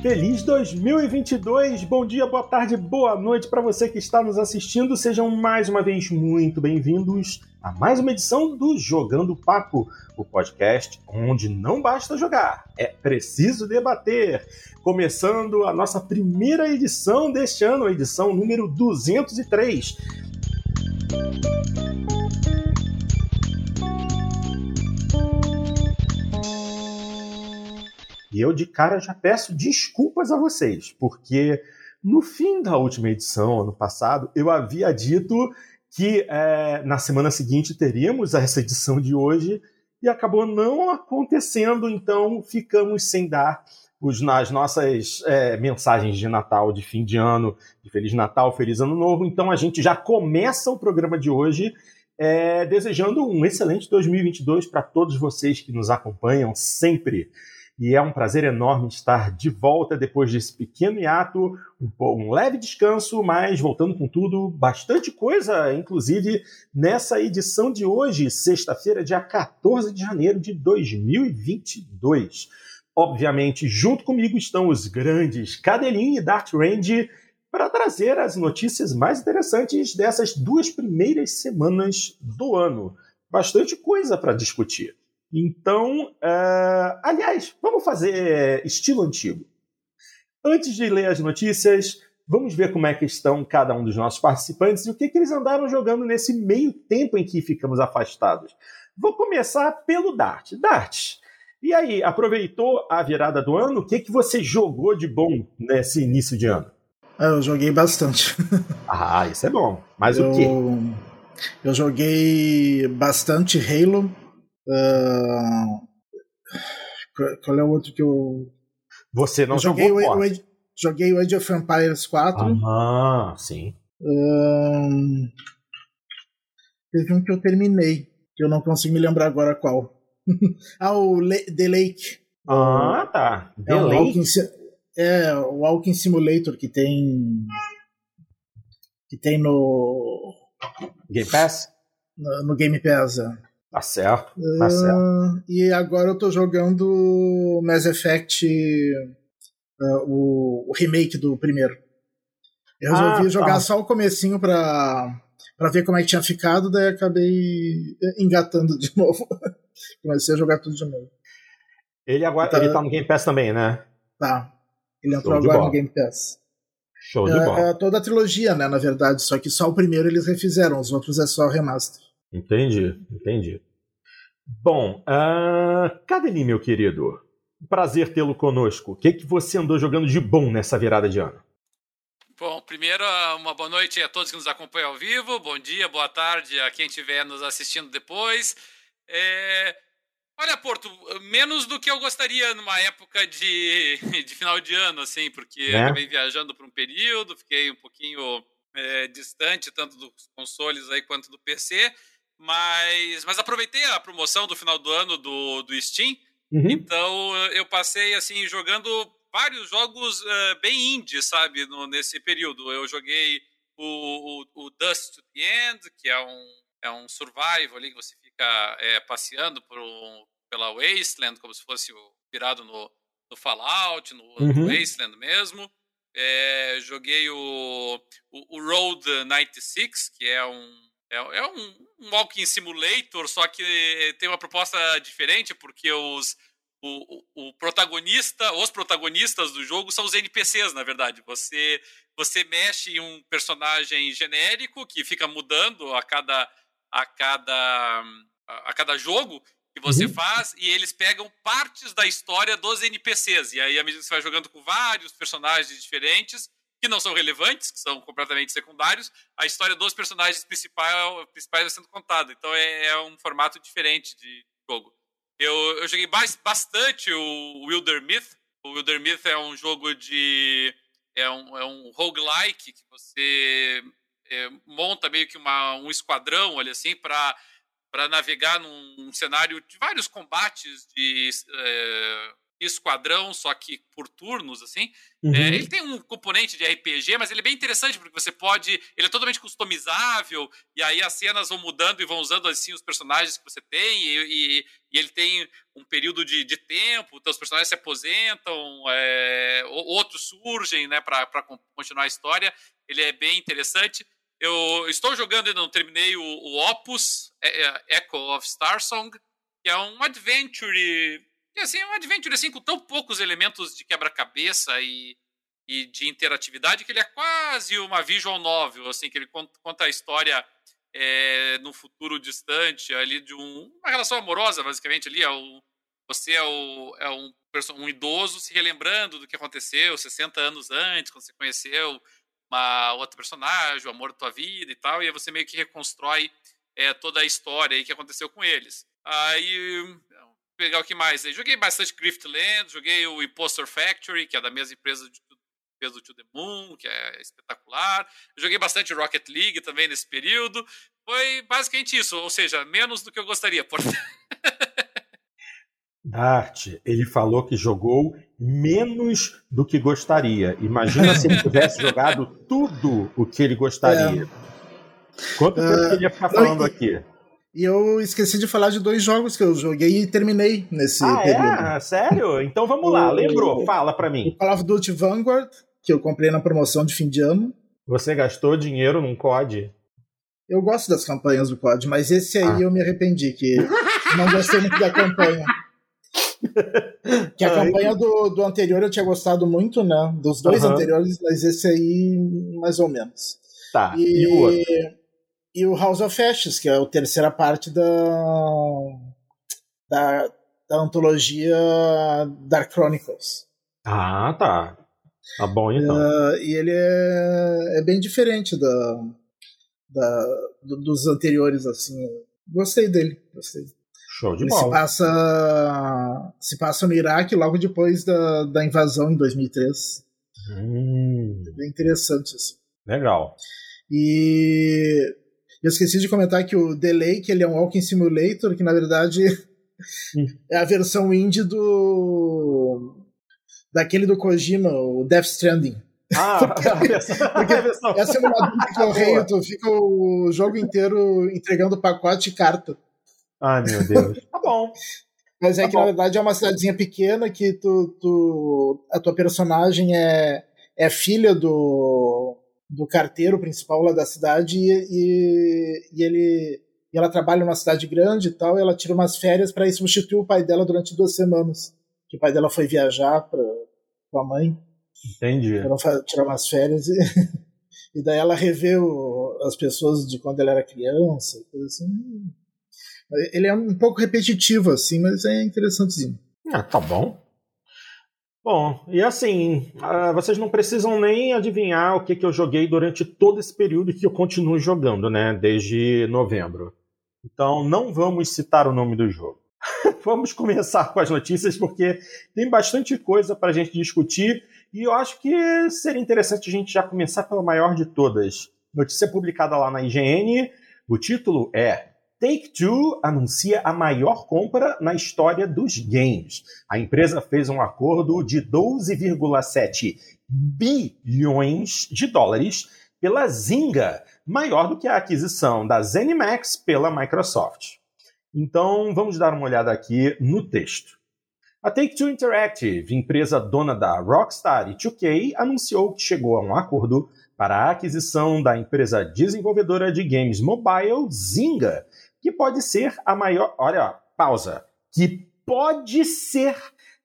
Feliz 2022! Bom dia, boa tarde, boa noite para você que está nos assistindo. Sejam mais uma vez muito bem-vindos a mais uma edição do Jogando Papo, o podcast onde não basta jogar, é preciso debater. Começando a nossa primeira edição deste ano, a edição número 203. E eu de cara já peço desculpas a vocês, porque no fim da última edição, ano passado, eu havia dito que é, na semana seguinte teríamos essa edição de hoje e acabou não acontecendo, então ficamos sem dar os, nas nossas é, mensagens de Natal, de fim de ano, de Feliz Natal, Feliz Ano Novo. Então a gente já começa o programa de hoje é, desejando um excelente 2022 para todos vocês que nos acompanham sempre e é um prazer enorme estar de volta depois desse pequeno hiato, um, um, leve descanso, mas voltando com tudo, bastante coisa, inclusive nessa edição de hoje, sexta-feira, dia 14 de janeiro de 2022. Obviamente, junto comigo estão os grandes Cadelin e Dart Range para trazer as notícias mais interessantes dessas duas primeiras semanas do ano. Bastante coisa para discutir. Então, uh, aliás, vamos fazer estilo antigo. Antes de ler as notícias, vamos ver como é que estão cada um dos nossos participantes e o que, que eles andaram jogando nesse meio tempo em que ficamos afastados. Vou começar pelo Dart. Dart, e aí, aproveitou a virada do ano? O que, que você jogou de bom nesse início de ano? Ah, eu joguei bastante. ah, isso é bom. Mas eu, o quê? Eu joguei bastante Halo, Uh, qual é o outro que eu. Você não eu joguei jogou o, o, Joguei o Age of Empires 4. Ah, sim. Uh, teve um que eu terminei, que eu não consigo me lembrar agora qual. ah, o Le The Lake. Ah, tá. The é, Lake? é, o Walking Simulator que tem. Que tem no. Game Pass? No, no Game Pass. É. Tá certo, tá uh, certo. E agora eu tô jogando Mass Effect, uh, o, o, remake do primeiro. Eu resolvi ah, jogar tá. só o comecinho pra, pra ver como é que tinha ficado, daí acabei engatando de novo. Comecei a jogar tudo de novo. Ele agora tá, ele tá no Game Pass também, né? Tá. Ele entrou agora no Game Pass. Show de é, bola. É toda a trilogia, né, na verdade, só que só o primeiro eles refizeram, os outros é só remaster. Entendi, entendi. Bom, uh, Cadeli, meu querido? Prazer tê-lo conosco. O que, que você andou jogando de bom nessa virada de ano? Bom, primeiro, uma boa noite a todos que nos acompanham ao vivo, bom dia, boa tarde a quem estiver nos assistindo depois. É... Olha, Porto, menos do que eu gostaria numa época de, de final de ano, assim, porque é? acabei viajando por um período, fiquei um pouquinho é, distante, tanto dos consoles aí quanto do PC. Mas, mas aproveitei a promoção do final do ano do, do Steam. Uhum. Então eu passei assim jogando vários jogos uh, bem indie, sabe, no, nesse período. Eu joguei o, o, o, Dust to the End, que é um, é um survival ali que você fica é, passeando por um, pela Wasteland, como se fosse virado no, no Fallout, no, uhum. no Wasteland mesmo. É, joguei o, o, o Road 96, que é um é, é um, um walking simulator, só que tem uma proposta diferente, porque os, o, o, o, protagonista, os protagonistas do jogo são os NPCs, na verdade. Você, você mexe em um personagem genérico que fica mudando a cada, a cada, a cada jogo que você uhum. faz e eles pegam partes da história dos NPCs. E aí, à medida que você vai jogando com vários personagens diferentes, que não são relevantes, que são completamente secundários, a história dos personagens principais, vai sendo contada. Então é, é um formato diferente de jogo. Eu, eu joguei bastante o Wilder Myth. O Wilder Myth é um jogo de. É um, é um roguelike que você é, monta meio que uma, um esquadrão, olha assim, para para navegar num, cenário de vários combates de é, esquadrão, só que por turnos, assim. É, uhum. É, ele tem um componente de RPG, mas ele é bem interessante, porque você pode. Ele é totalmente customizável, e aí as cenas vão mudando e vão usando assim os personagens que você tem, e, e, e ele tem um período de, de tempo, então os personagens se aposentam, é, outros surgem, né, para continuar a história. Ele é bem interessante. Eu estou jogando, ainda não terminei o, o Opus, é, é, Echo of Starsong, que é um adventure e assim, é um adventure assim, com tão poucos elementos de quebra-cabeça e, e de interatividade que ele é quase uma visual novel, assim, que ele conta a história é, no futuro distante, ali de um, uma relação amorosa, basicamente, ali. É o, você é, o, é um, um idoso se relembrando do que aconteceu 60 anos antes, quando você conheceu uma outra personagem, o amor da tua vida e tal, e aí você meio que reconstrói é, toda a história aí que aconteceu com eles. Aí pegar o que mais? Eu joguei bastante Griftland, joguei o Imposter Factory, que é da mesma empresa de fez o To The Moon, que é espetacular. Eu joguei bastante Rocket League também nesse período. Foi basicamente isso, ou seja, menos do que eu gostaria. Por... Dart, ele falou que jogou menos do que gostaria. Imagina se ele tivesse jogado tudo o que ele gostaria. É. Quanto tempo uh, ele ia ficar falando aqui? E eu esqueci de falar de dois jogos que eu joguei e terminei nesse ah, é? período. É? Sério? Então vamos lá, lembrou, fala pra mim. O Call of Duty Vanguard, que eu comprei na promoção de fim de ano. Você gastou dinheiro num COD? Eu gosto das campanhas do COD, mas esse aí ah. eu me arrependi, que não gostei muito da campanha. que a campanha do, do anterior eu tinha gostado muito, né? Dos dois uhum. anteriores, mas esse aí, mais ou menos. Tá. E, e o outro? E o House of Ashes, que é a terceira parte da, da, da antologia Dark Chronicles. Ah, tá. Tá bom então. Uh, e ele é, é bem diferente da, da, dos anteriores, assim. Gostei dele, gostei. Show de ele bola. Se passa, se passa no Iraque logo depois da, da invasão em 2003. Hum. É bem interessante isso. Legal. E eu esqueci de comentar que o Delay, que ele é um Walking Simulator, que na verdade hum. é a versão indie do. daquele do Kojima, o Death Stranding. Ah, porque, porque é simulador de correio, tu fica o jogo inteiro entregando pacote e carta. Ai, meu Deus. Tá bom. Mas é tá que bom. na verdade é uma cidadezinha pequena que tu, tu, a tua personagem é, é filha do, do carteiro principal lá da cidade e, e, e ele e ela trabalha numa cidade grande e tal, e ela tira umas férias para ir substituir o pai dela durante duas semanas. Que o pai dela foi viajar para com a mãe. Entendi. Ela tirar umas férias e, e daí ela revê o, as pessoas de quando ela era criança, coisa assim. Ele é um pouco repetitivo assim, mas é interessantezinho. Ah, tá bom. Bom, e assim, uh, vocês não precisam nem adivinhar o que, que eu joguei durante todo esse período que eu continuo jogando, né? Desde novembro. Então não vamos citar o nome do jogo. vamos começar com as notícias, porque tem bastante coisa para a gente discutir e eu acho que seria interessante a gente já começar pela maior de todas. Notícia publicada lá na IGN. O título é Take-Two anuncia a maior compra na história dos games. A empresa fez um acordo de 12,7 bilhões de dólares pela Zynga, maior do que a aquisição da ZeniMax pela Microsoft. Então, vamos dar uma olhada aqui no texto. A Take-Two Interactive, empresa dona da Rockstar e 2K, anunciou que chegou a um acordo para a aquisição da empresa desenvolvedora de games mobile Zynga, que pode ser a maior. Olha, pausa. Que pode ser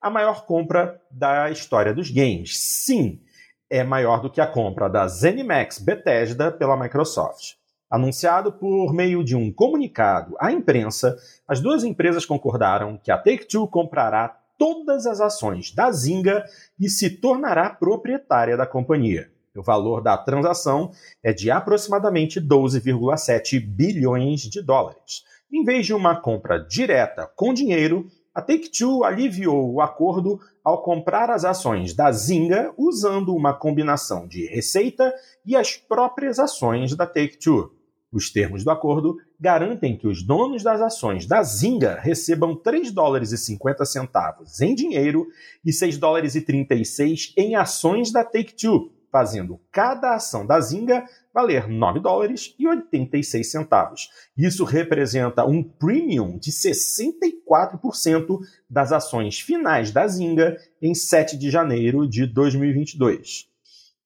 a maior compra da história dos games. Sim, é maior do que a compra da ZeniMax Bethesda pela Microsoft. Anunciado por meio de um comunicado à imprensa, as duas empresas concordaram que a Take-Two comprará todas as ações da Zynga e se tornará proprietária da companhia. O valor da transação é de aproximadamente 12,7 bilhões de dólares. Em vez de uma compra direta com dinheiro, a Take-Two aliviou o acordo ao comprar as ações da Zynga usando uma combinação de receita e as próprias ações da Take-Two. Os termos do acordo garantem que os donos das ações da Zynga recebam 3 dólares e 50 centavos em dinheiro e 6 dólares e 36 em ações da Take-Two, fazendo cada ação da Zynga valer 9 dólares e 86 centavos. Isso representa um premium de 64% das ações finais da Zynga em 7 de janeiro de 2022.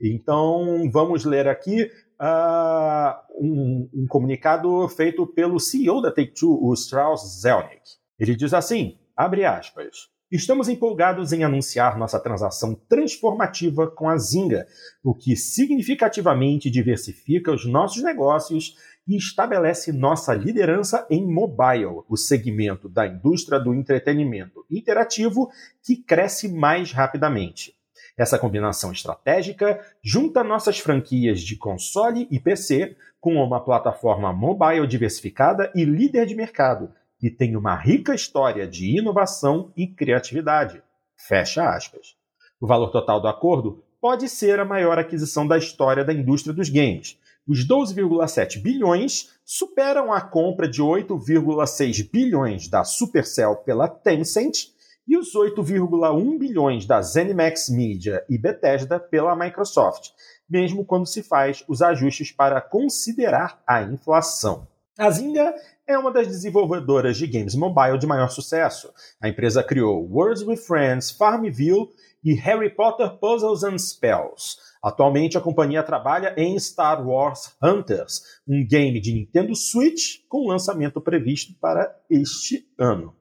Então, vamos ler aqui uh, um, um, comunicado feito pelo CEO da Take-Two, o Strauss Zelnick. Ele diz assim, abre aspas, Estamos empolgados em anunciar nossa transação transformativa com a Zynga, o que significativamente diversifica os nossos negócios e estabelece nossa liderança em mobile, o segmento da indústria do entretenimento interativo que cresce mais rapidamente. Essa combinação estratégica junta nossas franquias de console e PC com uma plataforma mobile diversificada e líder de mercado, que tem uma rica história de inovação e criatividade. Fecha aspas. O valor total do acordo pode ser a maior aquisição da história da indústria dos games. Os 12,7 bilhões superam a compra de 8,6 bilhões da Supercell pela Tencent e os 8,1 bilhões da ZeniMax Media e Bethesda pela Microsoft, mesmo quando se faz os ajustes para considerar a inflação. A Zynga é uma das desenvolvedoras de games mobile de maior sucesso. A empresa criou Words with Friends, Farmville e Harry Potter Puzzles and Spells. Atualmente, a companhia trabalha em Star Wars Hunters, um game de Nintendo Switch com lançamento previsto para este ano.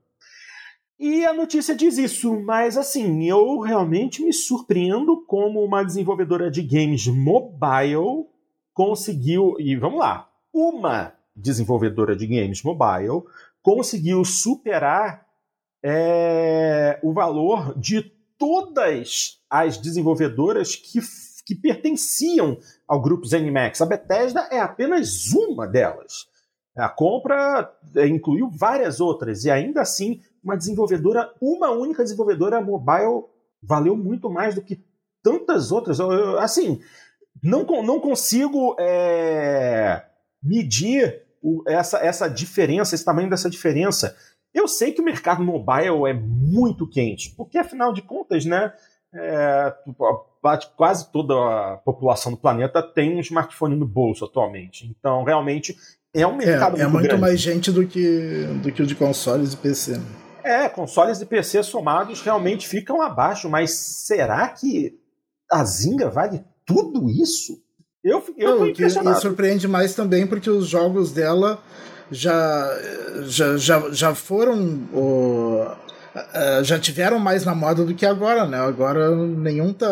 E a notícia diz isso, mas assim, eu realmente me surpreendo como uma desenvolvedora de games mobile conseguiu. E vamos lá, uma desenvolvedora de games mobile conseguiu superar é, o valor de todas as desenvolvedoras que, que pertenciam ao grupo ZeniMax. A Bethesda é apenas uma delas. A compra é, incluiu várias outras e ainda assim uma desenvolvedora, uma única desenvolvedora mobile valeu muito mais do que tantas outras. Eu, eu, assim, não, não consigo é, medir o, essa, essa diferença, esse tamanho dessa diferença. Eu sei que o mercado mobile é muito quente, porque afinal de contas, né, é, quase toda a população do planeta tem um smartphone no bolso atualmente. Então, realmente, é um mercado é, muito, é muito grande. mais gente do que, do que o de consoles e PC. É, consoles e PC somados realmente ficam abaixo, mas será que a Zynga vale tudo isso? Eu, eu Não, impressionado. E surpreende mais também porque os jogos dela já, já, já, já foram. já tiveram mais na moda do que agora, né? Agora nenhum tá,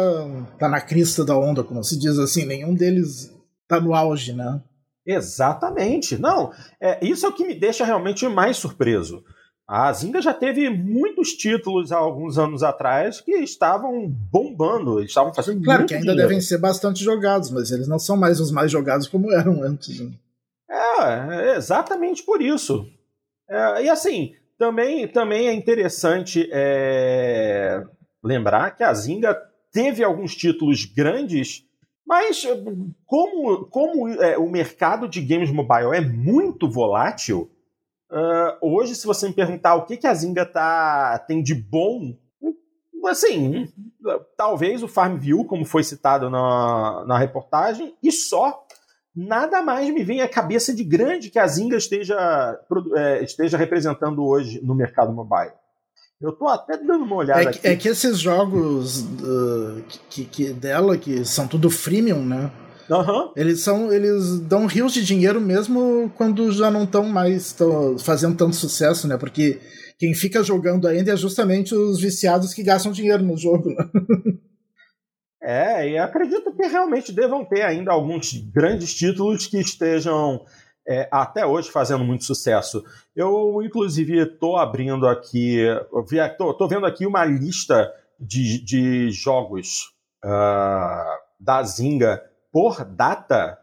tá na crista da onda, como se diz assim, nenhum deles tá no auge, né? Exatamente. Não, é, isso é o que me deixa realmente mais surpreso. A Zynga já teve muitos títulos há alguns anos atrás que estavam bombando, estavam fazendo Claro que ainda dinheiro. devem ser bastante jogados, mas eles não são mais os mais jogados como eram antes. Né? É, é, exatamente por isso. É, e assim, também, também é interessante é, lembrar que a Zynga teve alguns títulos grandes, mas como, como é, o mercado de games mobile é muito volátil, Uh, hoje, se você me perguntar o que, que a Zynga tá, tem de bom, assim, talvez o Farmville, como foi citado na, na reportagem, e só. Nada mais me vem à cabeça de grande que a Zynga esteja, é, esteja representando hoje no mercado mobile. Eu tô até dando uma olhada é que, aqui. É que esses jogos uh, que, que dela, que são tudo freemium, né? Uhum. Eles são, eles dão rios de dinheiro mesmo quando já não estão mais fazendo tanto sucesso, né? Porque quem fica jogando ainda é justamente os viciados que gastam dinheiro no jogo. Né? É, e acredito que realmente devam ter ainda alguns grandes títulos que estejam é, até hoje fazendo muito sucesso. Eu, inclusive, estou abrindo aqui, estou vendo aqui uma lista de, de jogos uh, da Zynga por data.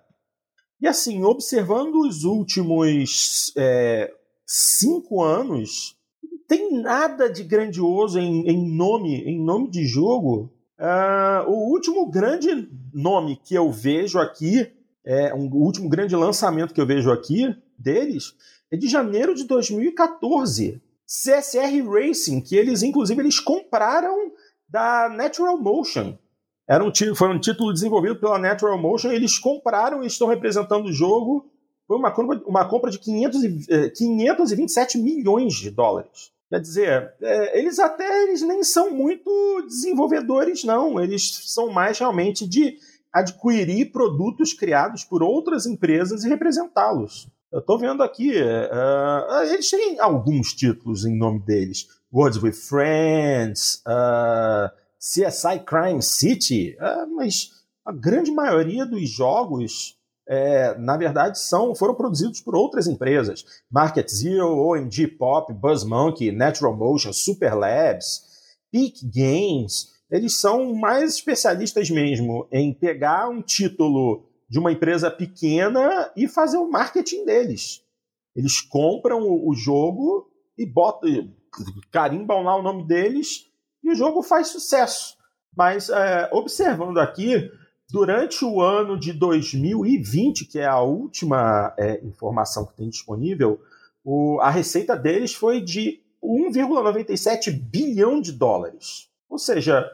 E assim, observando os últimos é, cinco anos, não tem nada de grandioso em, em nome, em nome de jogo. Uh, o último grande nome que eu vejo aqui, é um, o último grande lançamento que eu vejo aqui deles é de janeiro de 2014. CSR Racing, que eles, inclusive, eles compraram da Natural Motion. Era um, foi um título desenvolvido pela Natural Motion, eles compraram e estão representando o jogo. Foi uma compra, uma compra de 500 e, 527 eh, milhões de dólares. Quer dizer, é, eles até eles nem são muito desenvolvedores, não. Eles são mais realmente de adquirir produtos criados por outras empresas e representá-los. Eu estou vendo aqui, uh, eles têm alguns títulos em nome deles. Words with Friends, uh, CSI Crime City, uh, mas a grande maioria dos jogos é, na verdade, são, foram produzidos por outras empresas. Market Zero, OMG Pop, BuzzMonkey, Natural Motion, Super Labs, Peak Games. Eles são mais especialistas mesmo em pegar um título de uma empresa pequena e fazer o marketing deles. Eles compram o, jogo e botam, carimbam lá o nome deles e o jogo faz sucesso. Mas é, observando aqui, Durante o ano de 2020, que é a última é, informação que tem disponível, o, a receita deles foi de 1,97 bilhão de dólares. Ou seja.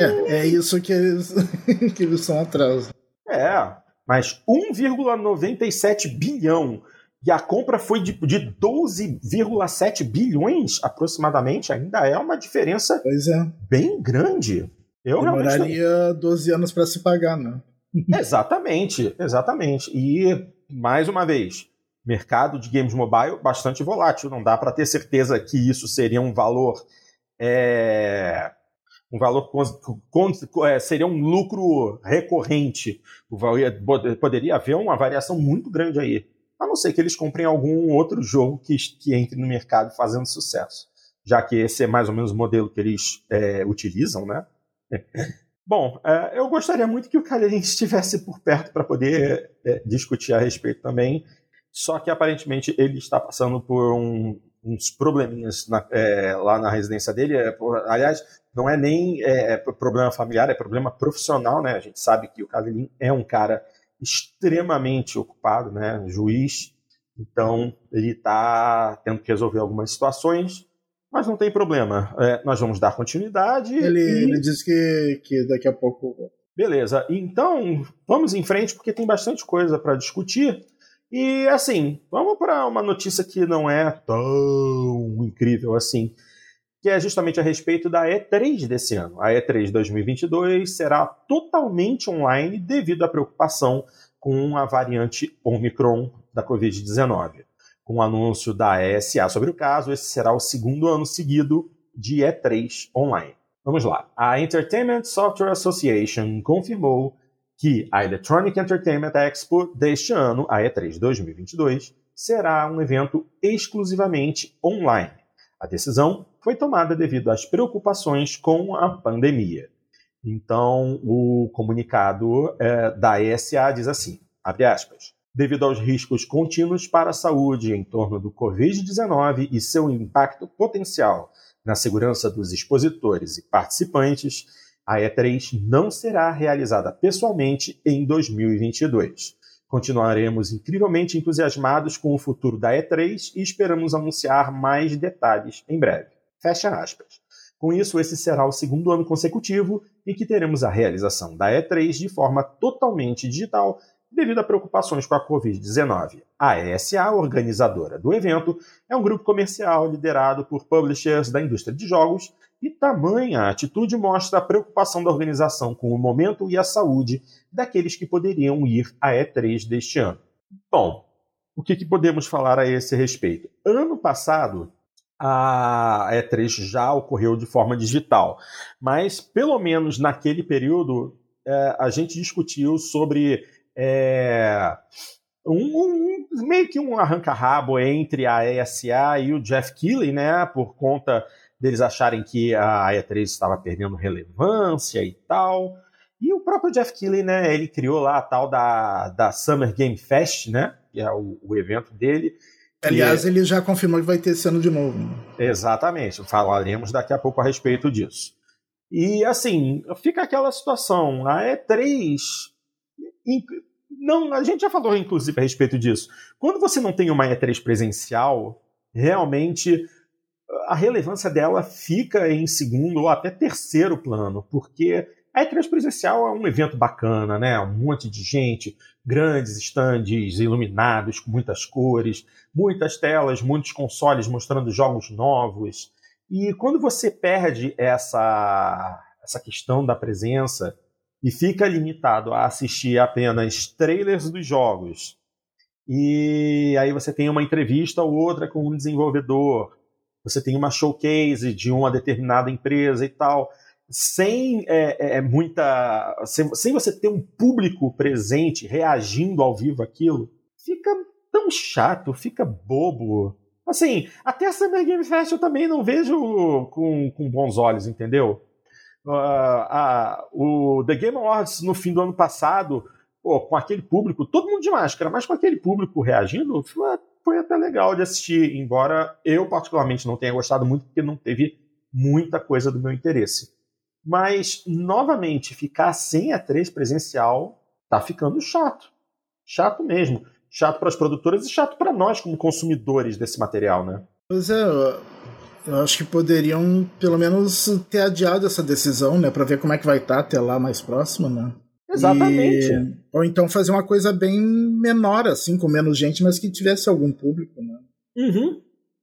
É, é isso que eles, que eles são atrás. É, mas 1,97 bilhão e a compra foi de, de 12,7 bilhões aproximadamente, ainda é uma diferença é. bem grande. Eu Demoraria realmente... 12 anos para se pagar, né? exatamente, exatamente. E, mais uma vez, mercado de games mobile bastante volátil. Não dá para ter certeza que isso seria um valor. É, um valor é, seria um lucro recorrente. Poderia haver uma variação muito grande aí. A não ser que eles comprem algum outro jogo que, que entre no mercado fazendo sucesso. Já que esse é mais ou menos o modelo que eles é, utilizam, né? Bom, é, eu gostaria muito que o Calherin estivesse por perto para poder é, discutir a respeito também, só que aparentemente ele está passando por um, uns probleminhas na, é, lá na residência dele. É, por, aliás, não é nem é, problema familiar, é problema profissional, né? A gente sabe que o Calherin é um cara extremamente ocupado, né? Juiz, então ele está tendo que resolver algumas situações mas não tem problema. É, nós vamos dar continuidade. Ele, e... ele disse que, que daqui a pouco. Beleza. Então, vamos em frente, porque tem bastante coisa para discutir. E, assim, vamos para uma notícia que não é tão incrível assim, que é justamente a respeito da E3 desse ano. A E3 2022 será totalmente online devido à preocupação com a variante Omicron da Covid-19 com o anúncio da ESA sobre o caso, esse será o segundo ano seguido de E3 online. Vamos lá. A Entertainment Software Association confirmou que a Electronic Entertainment Expo deste ano, a E3 2022, será um evento exclusivamente online. A decisão foi tomada devido às preocupações com a pandemia. Então, o comunicado é, da ESA diz assim, abre aspas, devido aos riscos contínuos para a saúde em torno do Covid-19 e seu impacto potencial na segurança dos expositores e participantes, a E3 não será realizada pessoalmente em 2022. Continuaremos incrivelmente entusiasmados com o futuro da E3 e esperamos anunciar mais detalhes em breve. Fecha aspas. Com isso, esse será o segundo ano consecutivo em que teremos a realização da E3 de forma totalmente digital devido a preocupações com a Covid-19. A ESA, organizadora do evento, é um grupo comercial liderado por publishers da indústria de jogos e tamanha atitude mostra a preocupação da organização com o momento e a saúde daqueles que poderiam ir à E3 deste ano. Bom, o que, que podemos falar a esse respeito? Ano passado, a E3 já ocorreu de forma digital, mas pelo menos naquele período é, a gente discutiu sobre é, um, um, meio que um arranca-rabo entre a ESA e o Jeff Keighley, né? Por conta deles acharem que a E3 estava perdendo relevância e tal. E o próprio Jeff Keighley, né? Ele criou lá a tal da, da Summer Game Fest, né? Que é o, o evento dele. Aliás, ele já confirmou que vai ter esse ano de novo. Exatamente. Falaremos daqui a pouco a respeito disso. E assim, fica aquela situação. A E3 não, a gente já falou inclusive a respeito disso. Quando você não tem uma E3 presencial, realmente a relevância dela fica em segundo ou até terceiro plano, porque a E3 presencial é um evento bacana, né? Um monte de gente, grandes estandes iluminados com muitas cores, muitas telas, muitos consoles mostrando jogos novos. E quando você perde essa, essa questão da presença e fica limitado a assistir apenas trailers dos jogos, e aí você tem uma entrevista ou outra com um desenvolvedor, você tem uma showcase de uma determinada empresa e tal sem é, é, é, muita. Sem, sem, você ter um público presente reagindo ao vivo aquilo, fica tão chato, fica bobo. Assim, até a Summer Game Fest eu também não vejo com, com bons olhos, entendeu? Uh, uh, o The Game Awards no fim do ano passado, pô, com aquele público, todo mundo de máscara, mas com aquele público reagindo, foi até legal de assistir, embora eu particularmente não tenha gostado muito, porque não teve muita coisa do meu interesse. Mas, novamente, ficar sem a 3 presencial tá ficando chato. Chato mesmo. Chato para as produtoras e chato para nós, como consumidores desse material, né? Pois é, eu acho que poderiam, pelo menos, ter adiado essa decisão, né? Para ver como é que vai estar tá até lá mais próximo, né? Exatamente. E... Ou então fazer uma coisa bem menor, assim, com menos gente, mas que tivesse algum público, né? Uhum.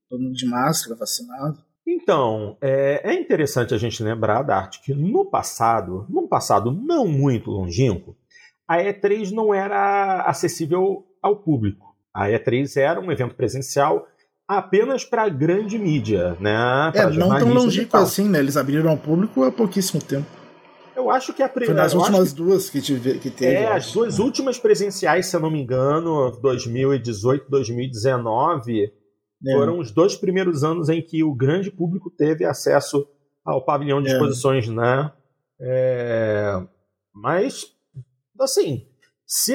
Todo mundo de máscara, vacinado. Então, é, é, interessante a gente lembrar, Dart, que no passado, num passado não muito longínquo, a E3 não era acessível ao público. A E3 era um evento presencial apenas para a grande mídia, né? É, não tão longínquo assim, né? Eles abriram ao público há pouquíssimo tempo. Eu acho que a primeira. Foi nas últimas que... duas que, tive, que teve. É, as duas né? últimas presenciais, se eu não me engano, 2018, 2019 é. Foram os dois primeiros anos em que o grande público teve acesso ao pavilhão de é. exposições, né? É... Mas, assim, se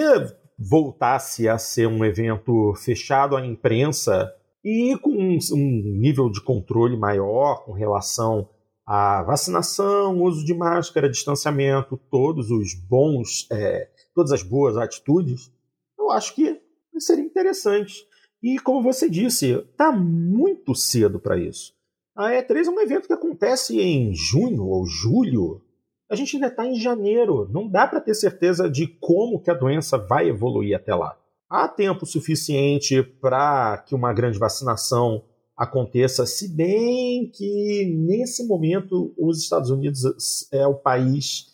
voltasse a ser um evento fechado à imprensa e com um, um nível de controle maior com relação à vacinação, uso de máscara, distanciamento, todos os bons, é, todas as boas atitudes, eu acho que seria interessante. E como você disse, está muito cedo para isso. A E3 é um evento que acontece em junho ou julho. A gente ainda está em janeiro. Não dá para ter certeza de como que a doença vai evoluir até lá. Há tempo suficiente para que uma grande vacinação aconteça, se bem que nesse momento os Estados Unidos é o país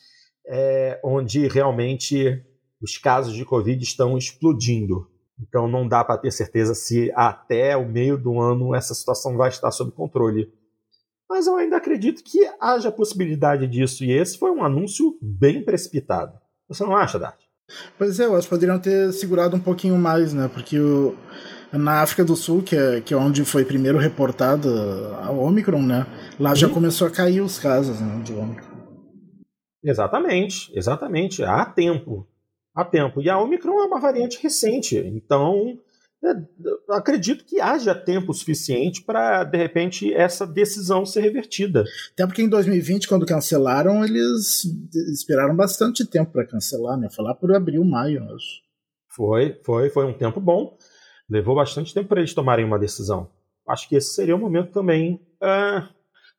é, onde realmente os casos de Covid estão explodindo. Então não dá para ter certeza se até o meio do ano essa situação vai estar sob controle. Mas eu ainda acredito que haja possibilidade disso, e esse foi um anúncio bem precipitado. Você não acha, Dart? Pois é, eu acho que poderiam ter segurado um pouquinho mais, né? Porque o, na África do Sul, que é, que é onde foi primeiro reportada a Omicron, né? Lá já começou a cair os casos né, de Omicron. Exatamente, exatamente. Há tempo há tempo. E a Omicron é uma variante recente, então é, acredito que haja tempo suficiente para, de repente, essa decisão ser revertida. Até porque em 2020, quando cancelaram, eles esperaram bastante tempo para cancelar, né? Lá por abril, maio, acho. Foi, foi, foi um tempo bom. Levou bastante tempo para eles tomarem uma decisão. Acho que esse seria o momento também uh,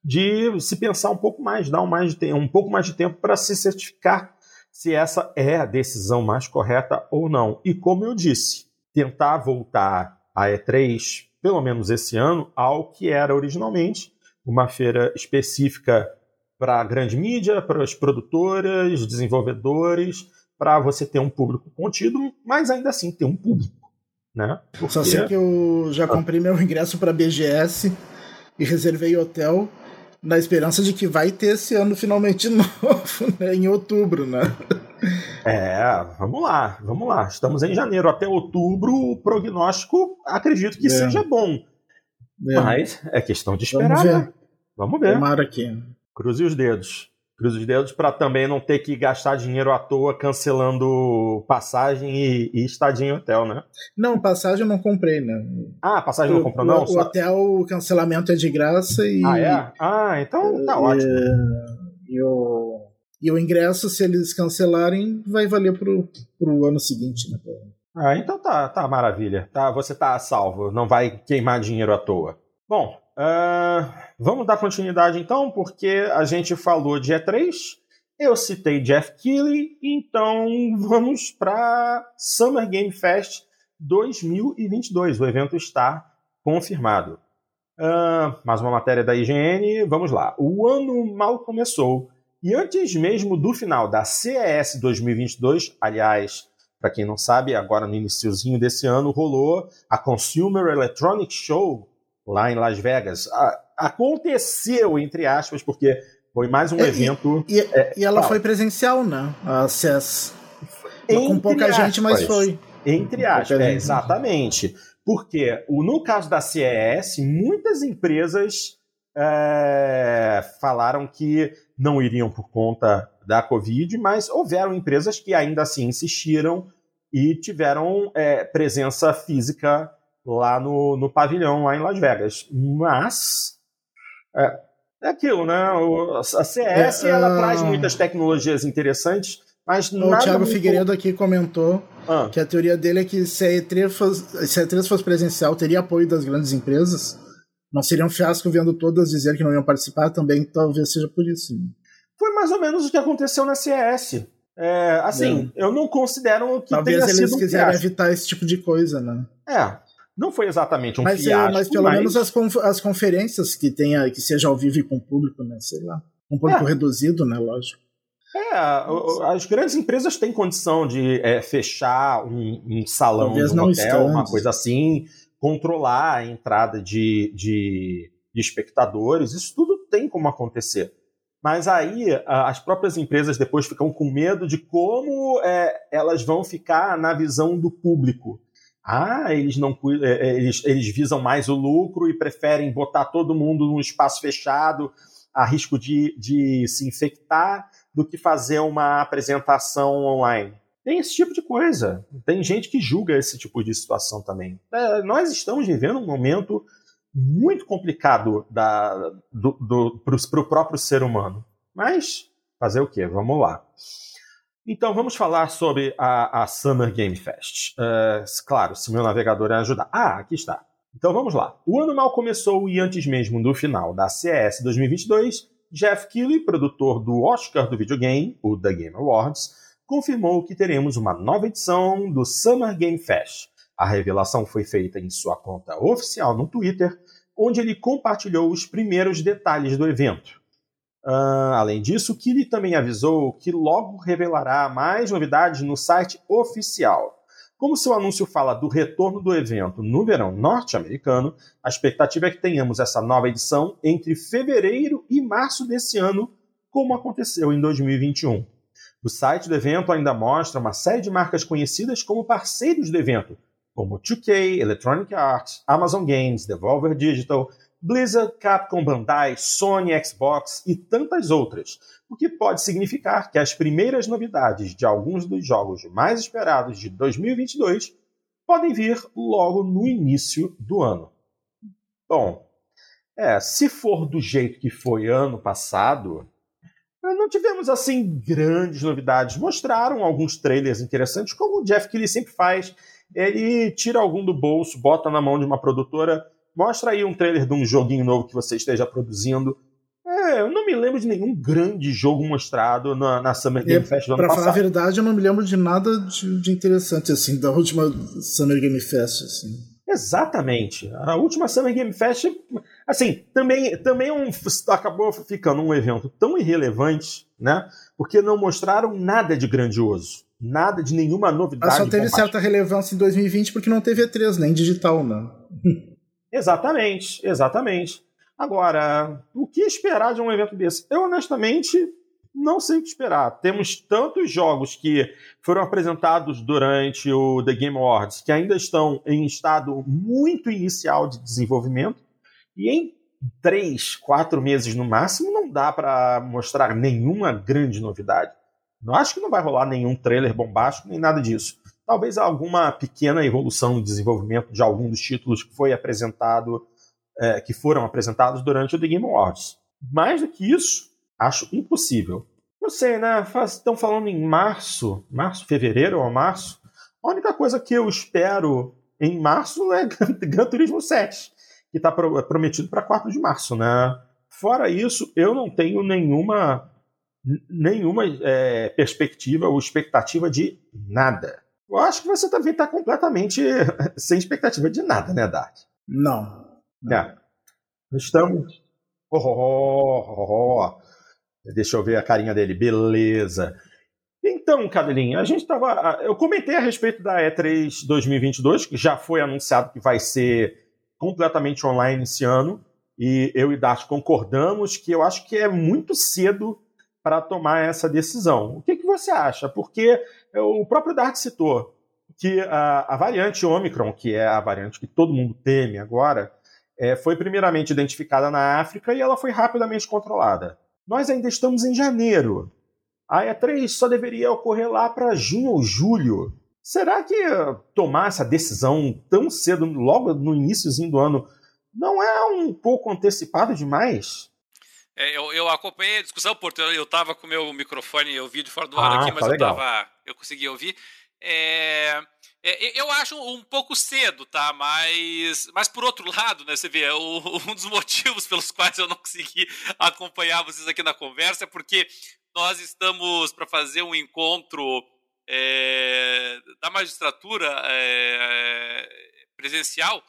de se pensar um pouco mais, dar um, mais de, um pouco mais de tempo para se certificar se essa é a decisão mais correta ou não. E como eu disse, tentar voltar a E3, pelo menos esse ano, ao que era originalmente uma feira específica para a grande mídia, para as produtoras, desenvolvedores, para você ter um público contido, mas ainda assim ter um público. Né? Porque... Só sei que eu já comprei meu ingresso para BGS e reservei hotel na esperança de que vai ter esse ano finalmente novo, né? em outubro, né? É, vamos lá, vamos lá. Estamos em janeiro. Até outubro, o prognóstico acredito que é. seja bom. É. Mas é questão de esperar. Vamos ver. Né? Vamos ver. Tomara que. Cruze os dedos. Cruze os dedos para também não ter que gastar dinheiro à toa cancelando passagem e, e estadia em hotel, né? Não, passagem eu não comprei, né? Ah, passagem o, não comprou, não? O, Só... hotel, o cancelamento é de graça e. Ah, é? Ah, então tá e, ótimo. E, o, E o ingresso, se eles cancelarem, vai valer pro, pro ano seguinte, né? Ah, então tá, tá maravilha. Tá, você tá salvo, não vai queimar dinheiro à toa. Bom, uh, vamos dar continuidade então, porque a gente falou de E3, eu citei Jeff Keighley, então vamos para Summer Game Fest 2022. O evento está confirmado. Uh, mais uma matéria da IGN, vamos lá. O ano mal começou e antes mesmo do final da CES 2022, aliás, para quem não sabe, agora no iníciozinho desse ano rolou a Consumer Electronics Show lá em Las Vegas. A, aconteceu, entre aspas, porque foi mais um é, evento. E, é, e ela foi presencial, né? A CES. Com pouca aspas, gente, mas foi. Entre aspas, é, exatamente. Porque no caso da CES, muitas empresas é, falaram que não iriam por conta da Covid, mas houveram empresas que ainda assim insistiram e tiveram é, presença física lá no, no pavilhão, lá em Las Vegas. Mas é, é aquilo, né? O, a CS é, ela uh... traz muitas tecnologias interessantes, mas o nada Thiago muito... Figueiredo aqui comentou ah. que a teoria dele é que se a, E3 fosse, se a E3 fosse presencial, teria apoio das grandes empresas. Não seria um fiasco vendo todas dizer que não iam participar também, talvez seja por isso. Né? Foi mais ou menos o que aconteceu na CES. É, assim, é. eu não considero que Talvez tenha eles sido um quiserem fiasco. evitar esse tipo de coisa, né? É, não foi exatamente um mas, é, fiasco. Mas pelo mas... menos as, conf as conferências que tenha, que seja ao vivo e com público, né? Sei lá. Um público é. reduzido, né? Lógico. É, as grandes empresas têm condição de é, fechar um, um salão de um hotel, uma coisa assim, controlar a entrada de, de, de espectadores, isso tudo tem como acontecer. Mas aí as próprias empresas depois ficam com medo de como é, elas vão ficar na visão do público. Ah, eles não é, é, eles, eles visam mais o lucro e preferem botar todo mundo num espaço fechado, a risco de, de se infectar, do que fazer uma apresentação online. Tem esse tipo de coisa. Tem gente que julga esse tipo de situação também. É, nós estamos vivendo um momento muito complicado para o próprio ser humano. Mas fazer o quê? Vamos lá. Então vamos falar sobre a, a Summer Game Fest. Uh, claro, se meu navegador ajudar. Ah, aqui está. Então vamos lá. O ano mal começou e antes mesmo do final da CES 2022, Jeff Keighley, produtor do Oscar do videogame, o The Game Awards, confirmou que teremos uma nova edição do Summer Game Fest, a revelação foi feita em sua conta oficial no Twitter, onde ele compartilhou os primeiros detalhes do evento. Uh, além disso, Kili também avisou que logo revelará mais novidades no site oficial. Como seu anúncio fala do retorno do evento no verão norte-americano, a expectativa é que tenhamos essa nova edição entre fevereiro e março desse ano, como aconteceu em 2021. O site do evento ainda mostra uma série de marcas conhecidas como parceiros do evento, como 2K, Electronic Arts, Amazon Games, Devolver Digital, Blizzard, Capcom, Bandai, Sony, Xbox e tantas outras, o que pode significar que as primeiras novidades de alguns dos jogos mais esperados de 2022 podem vir logo no início do ano. Bom, é, se for do jeito que foi ano passado, não tivemos assim grandes novidades. Mostraram alguns trailers interessantes, como o Jeff Keighley sempre faz ele tira algum do bolso, bota na mão de uma produtora, mostra aí um trailer de um joguinho novo que você esteja produzindo. É, eu não me lembro de nenhum grande jogo mostrado na, na Summer Game Fest do ano pra passado. Pra falar a verdade, eu não me lembro de nada de, de interessante, assim, da última Summer Game Fest, assim. Exatamente. A última Summer Game Fest, assim, também, também um, acabou ficando um evento tão irrelevante, né? Porque não mostraram nada de grandioso nada de nenhuma novidade. Ela só teve certa relevância em 2020 porque não teve E3, nem digital, né? exatamente, exatamente. Agora, o que esperar de um evento desse? Eu, honestamente, não sei o que esperar. Temos tantos jogos que foram apresentados durante o The Game Awards que ainda estão em estado muito inicial de desenvolvimento, e em três, quatro meses no máximo, não dá para mostrar nenhuma grande novidade. Não acho que não vai rolar nenhum trailer bombástico, nem nada disso. Talvez alguma pequena evolução no desenvolvimento de algum dos títulos que foi apresentado, é, que foram apresentados durante o The Game Awards. Mais do que isso, acho impossível. não sei, né? Estão falando em março, março, fevereiro ou março. A única coisa que eu espero em março é Gran Turismo 7, que está prometido para 4 de março, né? Fora isso, eu não tenho nenhuma nenhuma é, perspectiva ou expectativa de nada. Eu acho que você também está completamente sem expectativa de nada, né, Dart? Não. É. Estamos. Oh, oh, oh. Deixa eu ver a carinha dele. Beleza. Então, Cabelinho, a gente estava. Eu comentei a respeito da E3 2022, que já foi anunciado que vai ser completamente online esse ano. E eu e Dart concordamos que eu acho que é muito cedo para tomar essa decisão. O que, que você acha? Porque o próprio Dart citou que a, a variante Omicron, que é a variante que todo mundo teme agora, é, foi primeiramente identificada na África e ela foi rapidamente controlada. Nós ainda estamos em janeiro. A E3 só deveria ocorrer lá para junho ou julho. Será que tomar essa decisão tão cedo, logo no iníciozinho do ano, não é um pouco antecipado demais? É, eu, eu, acompanhei a discussão, porque eu estava com o meu microfone, eu vi de fora do ar ah, aqui, mas tá eu, tava, eu consegui ouvir. É, é, eu acho um pouco cedo, tá? Mas, mas por outro lado, né, você vê, o, um dos motivos pelos quais eu não consegui acompanhar vocês aqui na conversa é porque nós estamos para fazer um encontro é, da magistratura é, presencial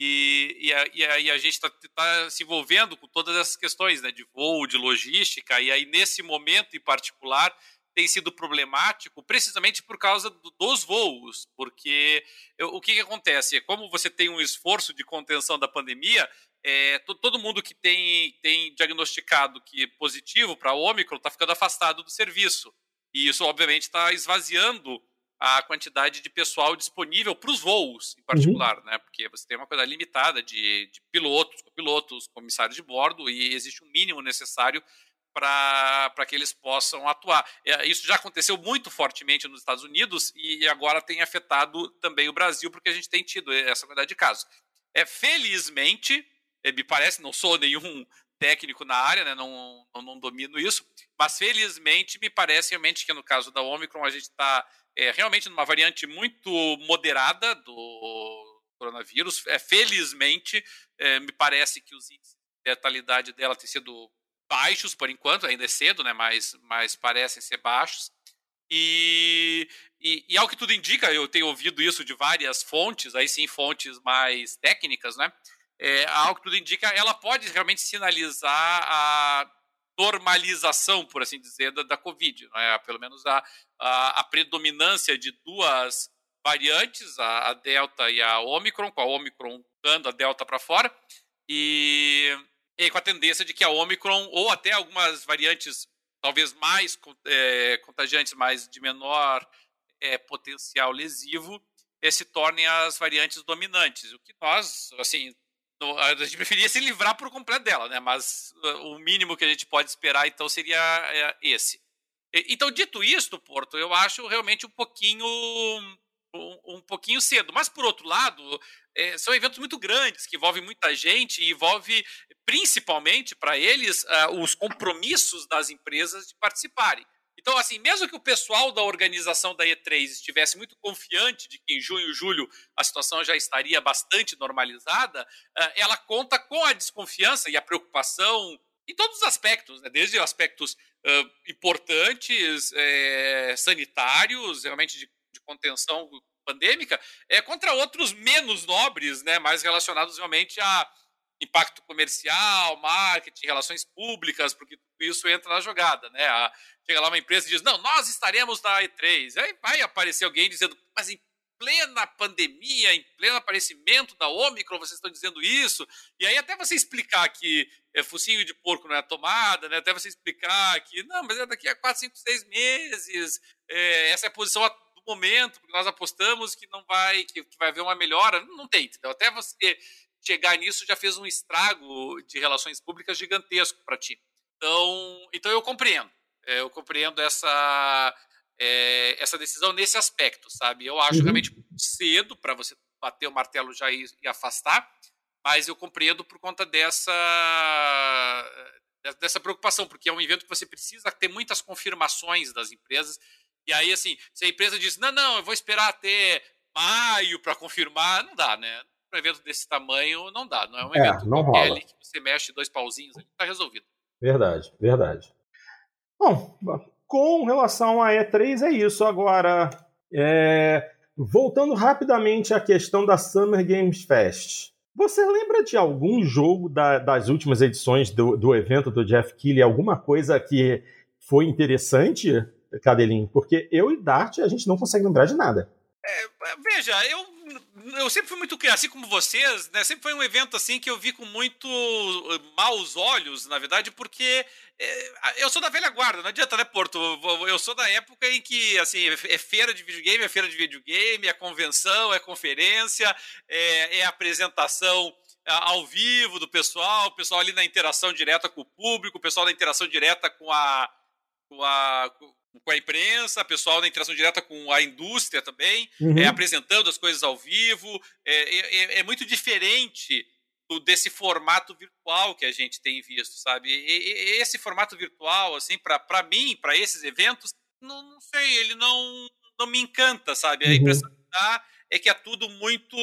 e, e, a, e, a, e, a, gente está tá se envolvendo com todas essas questões né, de voo, de logística, e aí nesse momento em particular tem sido problemático precisamente por causa do, dos voos, porque eu, o que, que, acontece? Como você tem um esforço de contenção da pandemia, é, todo mundo que tem, tem diagnosticado que é positivo para Ômicron está ficando afastado do serviço. E isso, obviamente, está esvaziando a quantidade de pessoal disponível para os voos, em particular, uhum. né? Porque você tem uma coisa limitada de, de pilotos, copilotos, comissários de bordo, e existe um mínimo necessário para que eles possam atuar. É, isso já aconteceu muito fortemente nos Estados Unidos e agora tem afetado também o Brasil, porque a gente tem tido essa quantidade de casos. É, felizmente, é, me parece, não sou nenhum técnico na área, né, não, não, não, domino isso, mas felizmente me parece realmente que no caso da Omicron a gente está é, realmente numa variante muito moderada do coronavírus. É, felizmente, é, me parece que os índices de letalidade dela têm sido baixos por enquanto, ainda é cedo, né? Mas, mas parecem ser baixos. E, e, e, ao que tudo indica, eu tenho ouvido isso de várias fontes, aí sim fontes mais técnicas, né? É, ao que tudo indica, ela pode realmente sinalizar a normalização, por assim dizer, da, da Covid, né? pelo menos a, a, predominância de duas variantes, a, a Delta e a Omicron, com a Omicron dando a Delta para fora, e e com a tendência de que a Omicron, ou até algumas variantes talvez mais é, contagiantes, mas de menor é, potencial lesivo, é, se tornem as variantes dominantes. O que nós, assim, a gente preferia se livrar por completo dela, né? Mas uh, o mínimo que a gente pode esperar, então, seria é, esse. Então, dito isto, Porto, eu acho realmente um pouquinho um, um pouquinho cedo. Mas, por outro lado, é, são eventos muito grandes, que envolvem muita gente e envolve, principalmente para eles, uh, os compromissos das empresas de participarem. Então, assim, mesmo que o pessoal da organização da E3 estivesse muito confiante de que em junho e julho a situação já estaria bastante normalizada, uh, ela conta com a desconfiança e a preocupação em todos os aspectos, né? desde aspectos uh, importantes, é, sanitários, realmente de de contenção pandêmica, é contra outros menos nobres, né, mais relacionados realmente a impacto comercial, marketing, relações públicas, porque tudo isso entra na jogada, né? A, chega lá uma empresa e diz, não, nós estaremos na E3. Aí vai aparecer alguém dizendo, mas em plena pandemia, em pleno aparecimento da Omicron, vocês estão dizendo isso? E aí até você explicar que é, focinho de porco não é tomada, né? Até você explicar que, não, mas é daqui a 4, 5, 6 meses, é, essa é a posição momento, porque nós apostamos que não vai, que, que vai haver uma melhora. Não, não tem, entendeu? Até você chegar nisso já fez um estrago de relações públicas gigantesco para ti. Então, então eu compreendo. É, eu compreendo essa, é, essa decisão nesse aspecto, sabe? Eu acho uhum. realmente cedo para você bater o martelo já e, e, afastar, mas eu compreendo por conta dessa dessa preocupação, porque é um evento que você precisa ter muitas confirmações das empresas. E aí, assim, se a empresa diz, não, não, eu vou esperar até maio para confirmar, não dá, né? Um evento desse tamanho não dá, não é um é, evento não rola. que você mexe dois pauzinhos, está resolvido. Verdade, verdade. Bom, com relação à E3 é isso. Agora, é... voltando rapidamente à questão da Summer Games Fest. Você lembra de algum jogo da, das últimas edições do, do evento do Jeff Keighley, alguma coisa que foi interessante, Cadelinho? Porque eu e Dart, a gente não consegue lembrar de nada. É, veja, eu, eu sempre fui muito assim como vocês, né? Sempre foi um evento assim que eu vi com muito eh, maus olhos, na verdade, porque é, eu sou da velha guarda, não adianta, né, Porto? Eu sou da época em que, assim, é feira de videogame, é feira de videogame, é convenção, é conferência, é, é apresentação ao vivo do pessoal, o pessoal ali na interação direta com o público, o pessoal na interação direta com a, com a, com a imprensa, pessoal na interação direta com a indústria também, uhum. é, apresentando as coisas ao vivo. É, é, é, muito diferente do, desse formato virtual que a gente tem visto, sabe? E, e, esse formato virtual, assim, para mim, para esses eventos, não, não, sei, ele não, não me encanta, sabe? A uhum. impressão que dá é que é tudo muito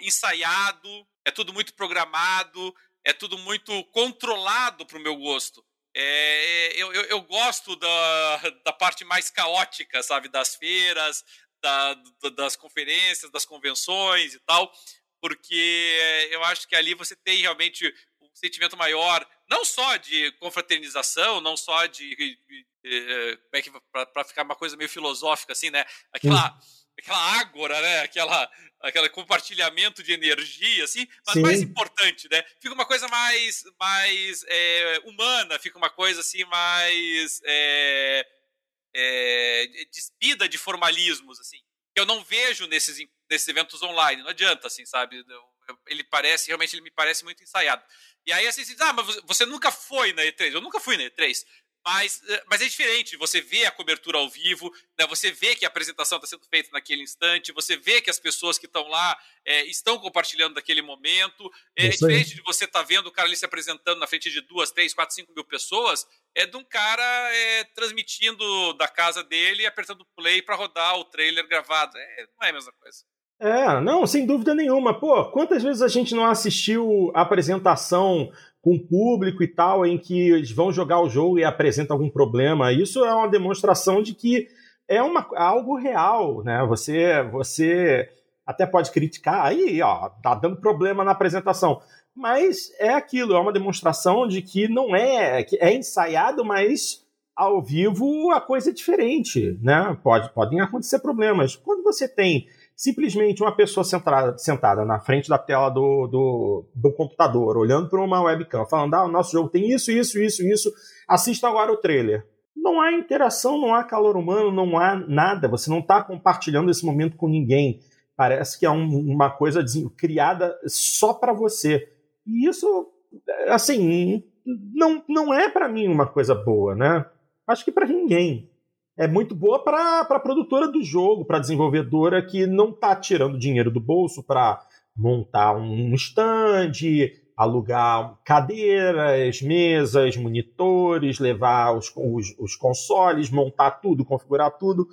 ensaiado, é tudo muito programado, é tudo muito controlado para o meu gosto. É, eu, eu, eu, gosto da, da parte mais caótica, sabe, das feiras, da, das conferências, das convenções e tal, porque eu acho que ali você tem realmente um sentimento maior, não só de confraternização, não só de, de, de eh, como é que para ficar uma coisa meio filosófica assim, né? Aquela aquela ágora, né? Aquela, aquele compartilhamento de energia, assim, mas Sim. mais importante, né? Fica uma coisa mais, mais é, humana, fica uma coisa assim mais é, é, despida de formalismos, assim. Que eu não vejo nesses, nesses eventos online. Não adianta, assim, sabe? ele parece, realmente ele me parece muito ensaiado. E aí assim, ah, mas você nunca foi na E3. Eu nunca fui na E3. Mas, eh, mas é diferente, você vê a cobertura ao vivo, né? você vê que a apresentação está sendo feita naquele instante, você vê que as pessoas que estão lá é, estão compartilhando naquele momento. É, é diferente de você estar tá vendo o cara ali se apresentando na frente de duas, três, quatro, cinco mil pessoas, é de um cara é, transmitindo da casa dele, apertando play para rodar o trailer gravado. É, não é a mesma coisa. É, não, sem dúvida nenhuma. Pô, quantas vezes a gente não assistiu a apresentação com público e tal, em que eles vão jogar o jogo e apresentam algum problema. Isso é uma demonstração de que é uma, algo real, né? Você, você até pode criticar, aí, ó, tá dando problema na apresentação. Mas é aquilo, é uma demonstração de que não é, que é ensaiado, mas ao vivo a coisa é diferente, né? Pode, podem acontecer problemas. Quando você tem simplesmente uma pessoa sentada, sentada na frente da tela do, do, do computador, olhando para uma webcam, falando: ah, o nosso jogo tem isso, isso, isso, isso, assista agora o trailer. Não há interação, não há calor humano, não há nada. Você não está compartilhando esse momento com ninguém. Parece que é um, uma coisa criada só para você. E isso, assim, não, não é para mim uma coisa boa, né? Acho que para ninguém é muito boa para a produtora do jogo, para a desenvolvedora que não está tirando dinheiro do bolso para montar um stand, alugar cadeiras, mesas, monitores, levar os, os, os consoles, montar tudo, configurar tudo.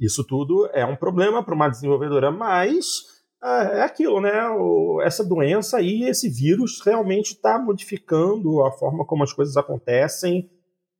Isso tudo é um problema para uma desenvolvedora, mas é, é aquilo, né? essa doença aí, esse vírus realmente está modificando a forma como as coisas acontecem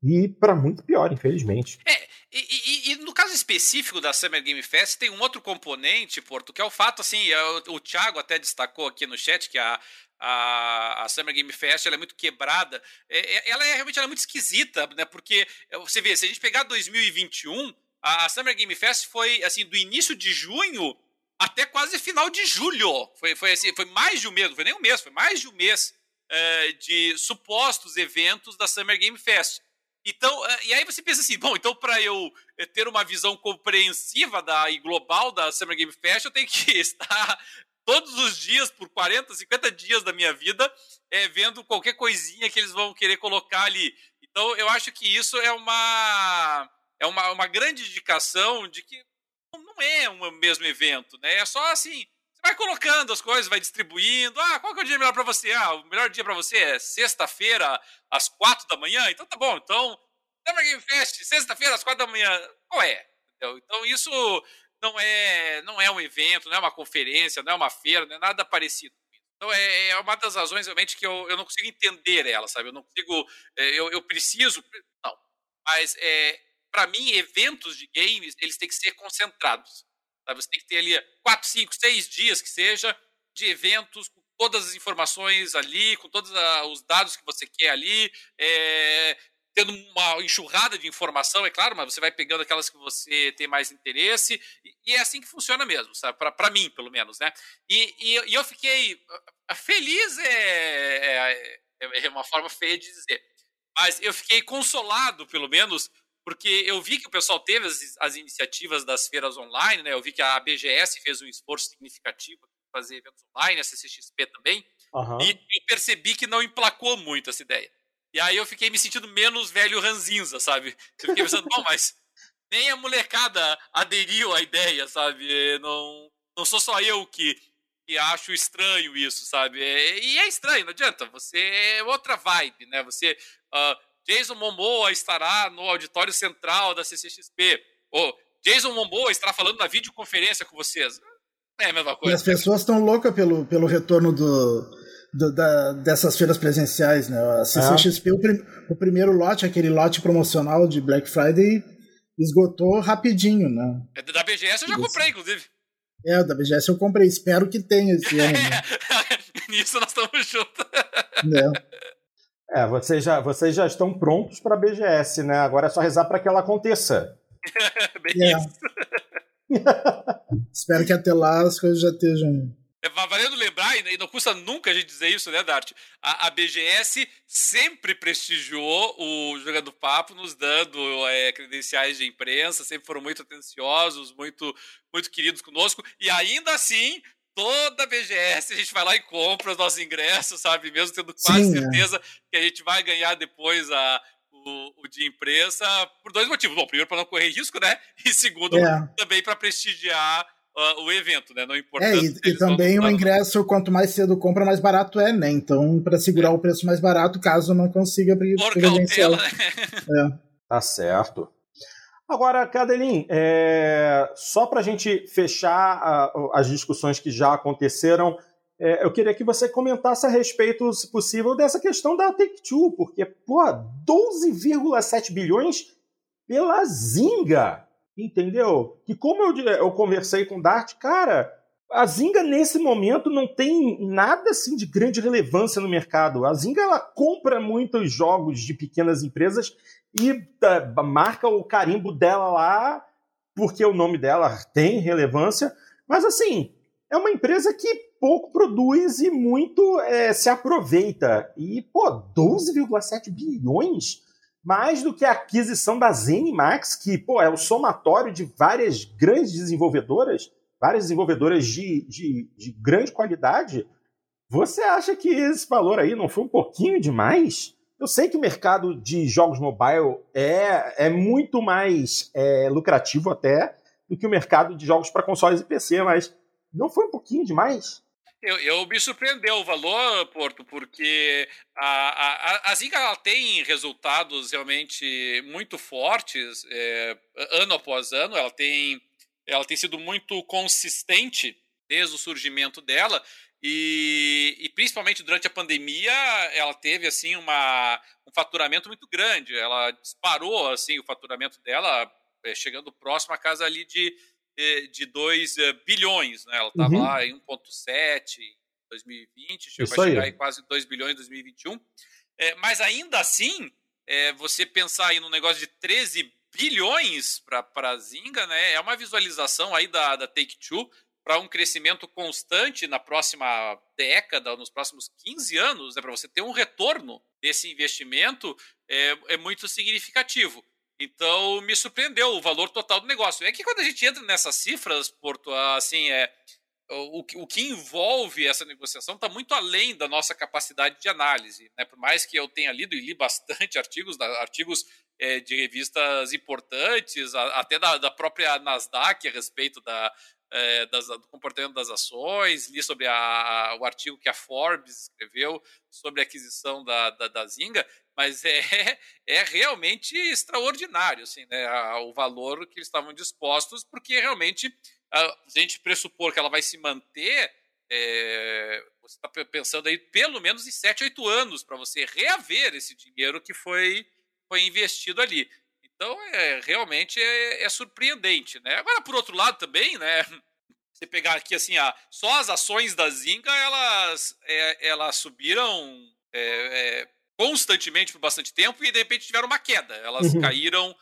e para muito pior, infelizmente. É, e, e, e, no caso específico da Summer Game Fest, tem um outro componente, Porto, que é o fato, assim, é o, o Thiago até destacou aqui no chat que a, a, a Summer Game Fest ela é muito quebrada. É, é ela é realmente ela é muito esquisita, né? Porque é, você vê, se a gente pegar 2021, a, a Summer Game Fest foi assim, do início de junho até quase final de julho. Foi, foi, assim, foi mais de um mês, não foi nem um mês, foi mais de um mês é, de supostos eventos da Summer Game Fest. Então, eh, e aí você pensa assim, bom, então para eu eh, ter uma visão compreensiva da, e global da Summer Game Fest, eu tenho que estar todos os dias, por 40, 50 dias da minha vida, é, vendo qualquer coisinha que eles vão querer colocar ali. Então, eu acho que isso é uma, é uma, uma grande indicação de que não é um mesmo evento, né? É só assim, vai colocando as coisas, vai distribuindo. Ah, qual que é o dia melhor para você? Ah, o melhor dia para você é sexta-feira, às quatro da manhã? Então tá bom. Então, Summer Game Fest, sexta-feira, às quatro da manhã. Qual é? Então, isso não é, não é um evento, não é uma conferência, não é uma feira, não é nada parecido. Então, é, é uma das razões, realmente, que eu, eu não consigo entender ela, sabe? Eu não consigo. É, eu, eu preciso. Não. Mas, é, para mim, eventos de games, eles têm que ser concentrados. Sabe? Você tem que ter ali quatro, cinco, seis dias que seja de eventos com todas as informações ali, com todos os dados que você quer ali, é, tendo uma enxurrada de informação, é claro, mas você vai pegando aquelas que você tem mais interesse, e, é assim que funciona mesmo, sabe? Para mim, pelo menos, né? E, e, e, eu fiquei feliz é, é, é uma forma feia de dizer, mas eu fiquei consolado, pelo menos, porque eu vi que o pessoal teve as, as iniciativas das feiras online, né? Eu vi que a BGS fez um esforço significativo para fazer eventos online, a CCXP também, uhum. e eu percebi que não emplacou muito essa ideia. E aí eu fiquei me sentindo menos velho ranzinza, sabe? Eu fiquei pensando, bom, mas nem a molecada aderiu à ideia, sabe? Não, não sou só eu que, que acho estranho isso, sabe? E é estranho, não adianta. Você é outra vibe, né? Você. Uh, Jason Momoa estará no auditório central da CCXP. Ou Jason Momoa estará falando na videoconferência com vocês. É a mesma coisa. E as pessoas estão loucas pelo, pelo retorno do, do da, dessas feiras presenciais, né? A CCXP, é. o, prim, o, primeiro lote, aquele lote promocional de Black Friday, esgotou rapidinho, né? É, da BGS eu já comprei, inclusive. É, da BGS eu comprei. Espero que tenha esse ano. Né? Nisso nós estamos juntos. É. É, vocês já, vocês já estão prontos para a BGS, né? Agora é só rezar para que ela aconteça. Bem é. Espero que até lá as coisas já estejam. É, valendo lembrar, e não custa nunca a gente dizer isso, né, Dart? A, a BGS sempre prestigiou o Jogando Papo, nos dando é, credenciais de imprensa, sempre foram muito atenciosos, muito, muito queridos conosco, e ainda assim toda BGS a gente vai lá e compra os nossos ingressos, sabe? Mesmo tendo quase Sim, é. certeza é. que a gente vai ganhar depois a, o, o, de imprensa por dois motivos. Bom, primeiro para não correr risco, né? E segundo, é. também para prestigiar uh, o evento, né? Não importa. É, e, e também o ingresso, quanto mais cedo compra, mais barato é, né? Então, para segurar é. o preço mais barato, caso não consiga presencial. Né? É. Tá certo. Agora, Cadelin, é, só para a gente fechar a, as discussões que já aconteceram, é, eu queria que você comentasse a respeito, se possível, dessa questão da Take-Two, porque, pô, 12,7 bilhões pela Zinga, entendeu? Que como eu, eu conversei com o Dart, cara, a Zinga nesse momento não tem nada assim de grande relevância no mercado. A Zinga ela compra muitos jogos de pequenas empresas e marca o carimbo dela lá, porque o nome dela tem relevância. Mas assim, é uma empresa que pouco produz e muito é, se aproveita. E, pô, 12,7 bilhões? Mais do que a aquisição da ZeniMax, que, pô, é o somatório de várias grandes desenvolvedoras, várias desenvolvedoras de, de, de grande qualidade. Você acha que esse valor aí não foi um pouquinho demais? Eu sei que o mercado de jogos mobile é, é muito mais é, lucrativo até do que o mercado de jogos para consoles e PC, mas não foi um pouquinho demais? Eu, eu me surpreendeu o valor, Porto, porque a, a, a Zynga ela tem resultados realmente muito fortes é, ano após ano. Ela tem, ela tem sido muito consistente desde o surgimento dela. E, e, principalmente durante a pandemia, ela teve assim uma, um faturamento muito grande. Ela disparou assim o faturamento dela, é, chegando próximo à casa ali de, é, de 2 é, bilhões. Né? Ela estava uhum. lá em 1,7 em 2020, chegou a chegar em quase 2 bilhões em 2021. É, mas ainda assim, é, você pensar aí no negócio de 13 bilhões para a Zinga, né, é uma visualização aí da, da Take-Two para um crescimento constante na próxima década, nos próximos 15 anos, né, para você ter um retorno desse investimento, é, é muito significativo. Então, me surpreendeu o valor total do negócio. É que quando a gente entra nessas cifras, Porto, assim, é, o, o que envolve essa negociação está muito além da nossa capacidade de análise. Né? Por mais que eu tenha lido e li bastante artigos, artigos é, de revistas importantes, a, até da, da, própria Nasdaq a respeito da, é, das, do comportamento das ações, li sobre a, o artigo que a Forbes escreveu sobre a aquisição da, da, da Zinga, mas é, é realmente extraordinário assim, né, o valor que eles estavam dispostos, porque realmente a gente pressupor que ela vai se manter, é, você está pensando aí pelo menos em 7, 8 anos para você reaver esse dinheiro que foi, foi investido ali. Então, é, realmente é, é, surpreendente, né? Agora, por outro lado também, né? Você pegar aqui assim, a, só as ações da Zinga, elas, é, elas subiram é, é, constantemente por bastante tempo e de repente tiveram uma queda. Elas uhum. caíram,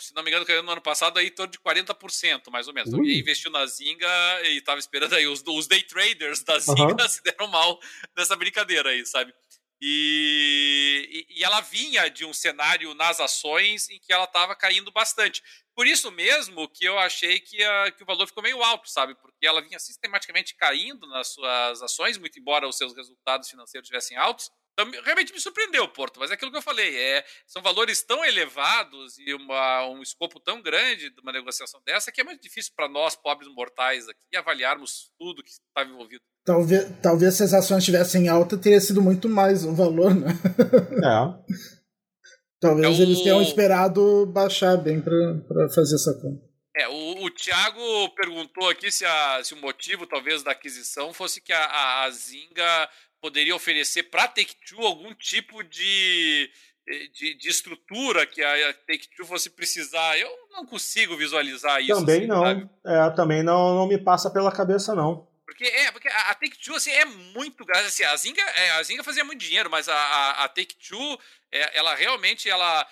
se não me engano, caíram no ano passado aí em torno de 40%, mais ou menos. Uhum. Investiu na Zinga e estava esperando aí. Os, os day traders da Zinga uhum. se deram mal nessa brincadeira aí, sabe? E, e, ela vinha de um cenário nas ações em que ela estava caindo bastante. Por isso mesmo que eu achei que, a, que o valor ficou meio alto, sabe? Porque ela vinha sistematicamente caindo nas suas ações, muito embora os seus resultados financeiros estivessem altos. Então, realmente me surpreendeu o Porto, mas é aquilo que eu falei, é, são valores tão elevados e uma, um escopo tão grande de uma negociação dessa que é muito difícil para nós, pobres mortais, aqui, avaliarmos tudo que estava envolvido. Talvez, talvez se as ações estivessem alta, teria sido muito mais o valor, né? É. talvez é eles tenham esperado baixar bem para fazer essa conta. É, o, o Thiago perguntou aqui se, a, se o motivo, talvez, da aquisição fosse que a, a, a Zinga poderia oferecer para a Take-Two algum tipo de, de, de, estrutura que a Take-Two fosse precisar. Eu não consigo visualizar isso. Também assim, não. É, também não, não me passa pela cabeça, não. Porque, é, porque a Take-Two assim, é muito grande. Assim, a, Zinga, é, a Zinga fazia muito dinheiro, mas a, a, a Take-Two, é, ela realmente, ela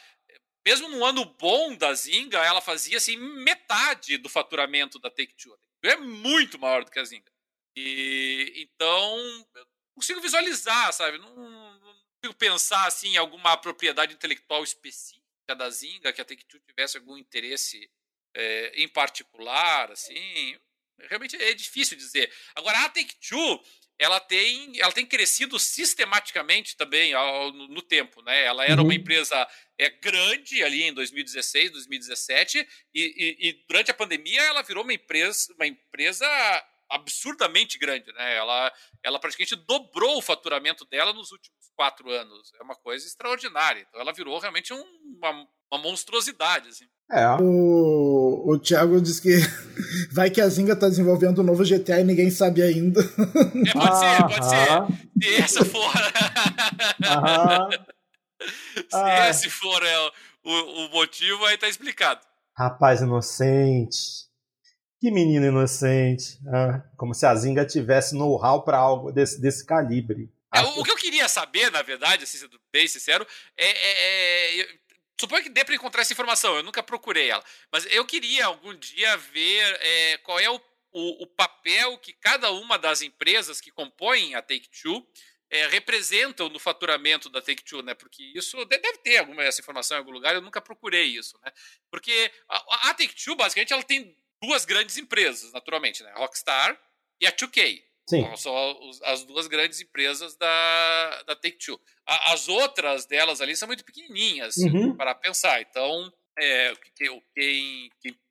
mesmo no ano bom da Zinga, ela fazia assim metade do faturamento da Take-Two. É muito maior do que a Zinga. E então, consigo visualizar, sabe? Não, não consigo pensar assim em alguma propriedade intelectual específica da Zinga que a Take-Two tivesse algum interesse é, em particular, assim. Realmente é difícil dizer. Agora, a Take-Two, ela tem, ela tem crescido sistematicamente também ao, no, no, tempo, né? Ela era uhum. uma empresa é, grande ali em 2016, 2017, e, e, e durante a pandemia ela virou uma empresa, uma empresa absurdamente grande, né? Ela, ela praticamente dobrou o faturamento dela nos últimos quatro anos. É uma coisa extraordinária. Então ela virou realmente um, uma, uma monstruosidade, assim. É. O, o Thiago disse que vai que a Zinga tá desenvolvendo um novo GTA e ninguém sabe ainda. É, pode ser, pode ser. Se essa for. Se ah. esse for é, o, o motivo, aí tá explicado. Rapaz inocente. Que menino inocente. Ah, como se a Zinga tivesse know-how para algo desse, desse calibre. É, o, o, que eu queria saber, na verdade, assim, sendo bem sincero, é, é, é Suponho que dê para encontrar essa informação, eu nunca procurei ela. Mas eu queria algum dia ver é, qual é o, o, o, papel que cada uma das empresas que compõem a Take-Two é, representam no faturamento da Take-Two, né? Porque isso deve ter alguma essa informação em algum lugar, eu nunca procurei isso, né? Porque a, a Take-Two, basicamente, ela tem duas grandes empresas, naturalmente, né? A Rockstar e a 2K. Sim. Então, são as duas grandes empresas da, da Take-Two. As outras delas ali são muito pequenininhas, uhum. para pensar. Então, é, quem, quem,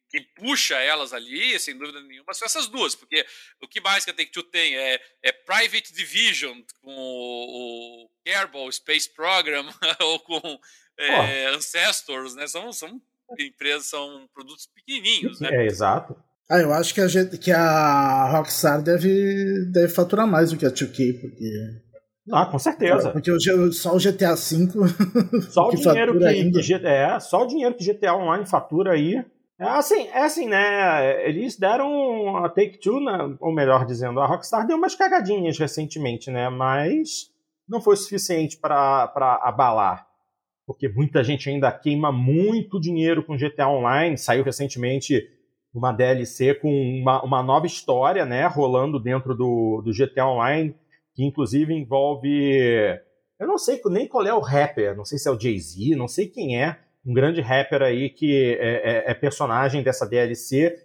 quem, puxa elas ali, sem dúvida nenhuma, são essas duas. Porque o que mais que a Take-Two tem é, é Private Division, com o, o Kerbal Space Program, ou com é, Ancestors, né? São, são empresas são produtos pequenininhos, né? É, exato. Ah, eu acho que a, que a Rockstar deve, deve faturar mais do que a 2K, porque... Ah, com certeza. Porque o, só o GTA V. Só o dinheiro que, que, é, só o dinheiro que GTA Online fatura aí. É assim, é assim, né? Eles deram a Take Two, né? ou melhor dizendo, a Rockstar deu umas cagadinhas recentemente, né? Mas não foi suficiente para abalar porque muita gente ainda queima muito dinheiro com GTA Online. Saiu recentemente uma DLC com uma, uma nova história, né, rolando dentro do, do GTA Online, que inclusive envolve. Eu não sei nem qual é o rapper, não sei se é o Jay-Z, não sei quem é, um grande rapper aí que é, é, é personagem dessa DLC.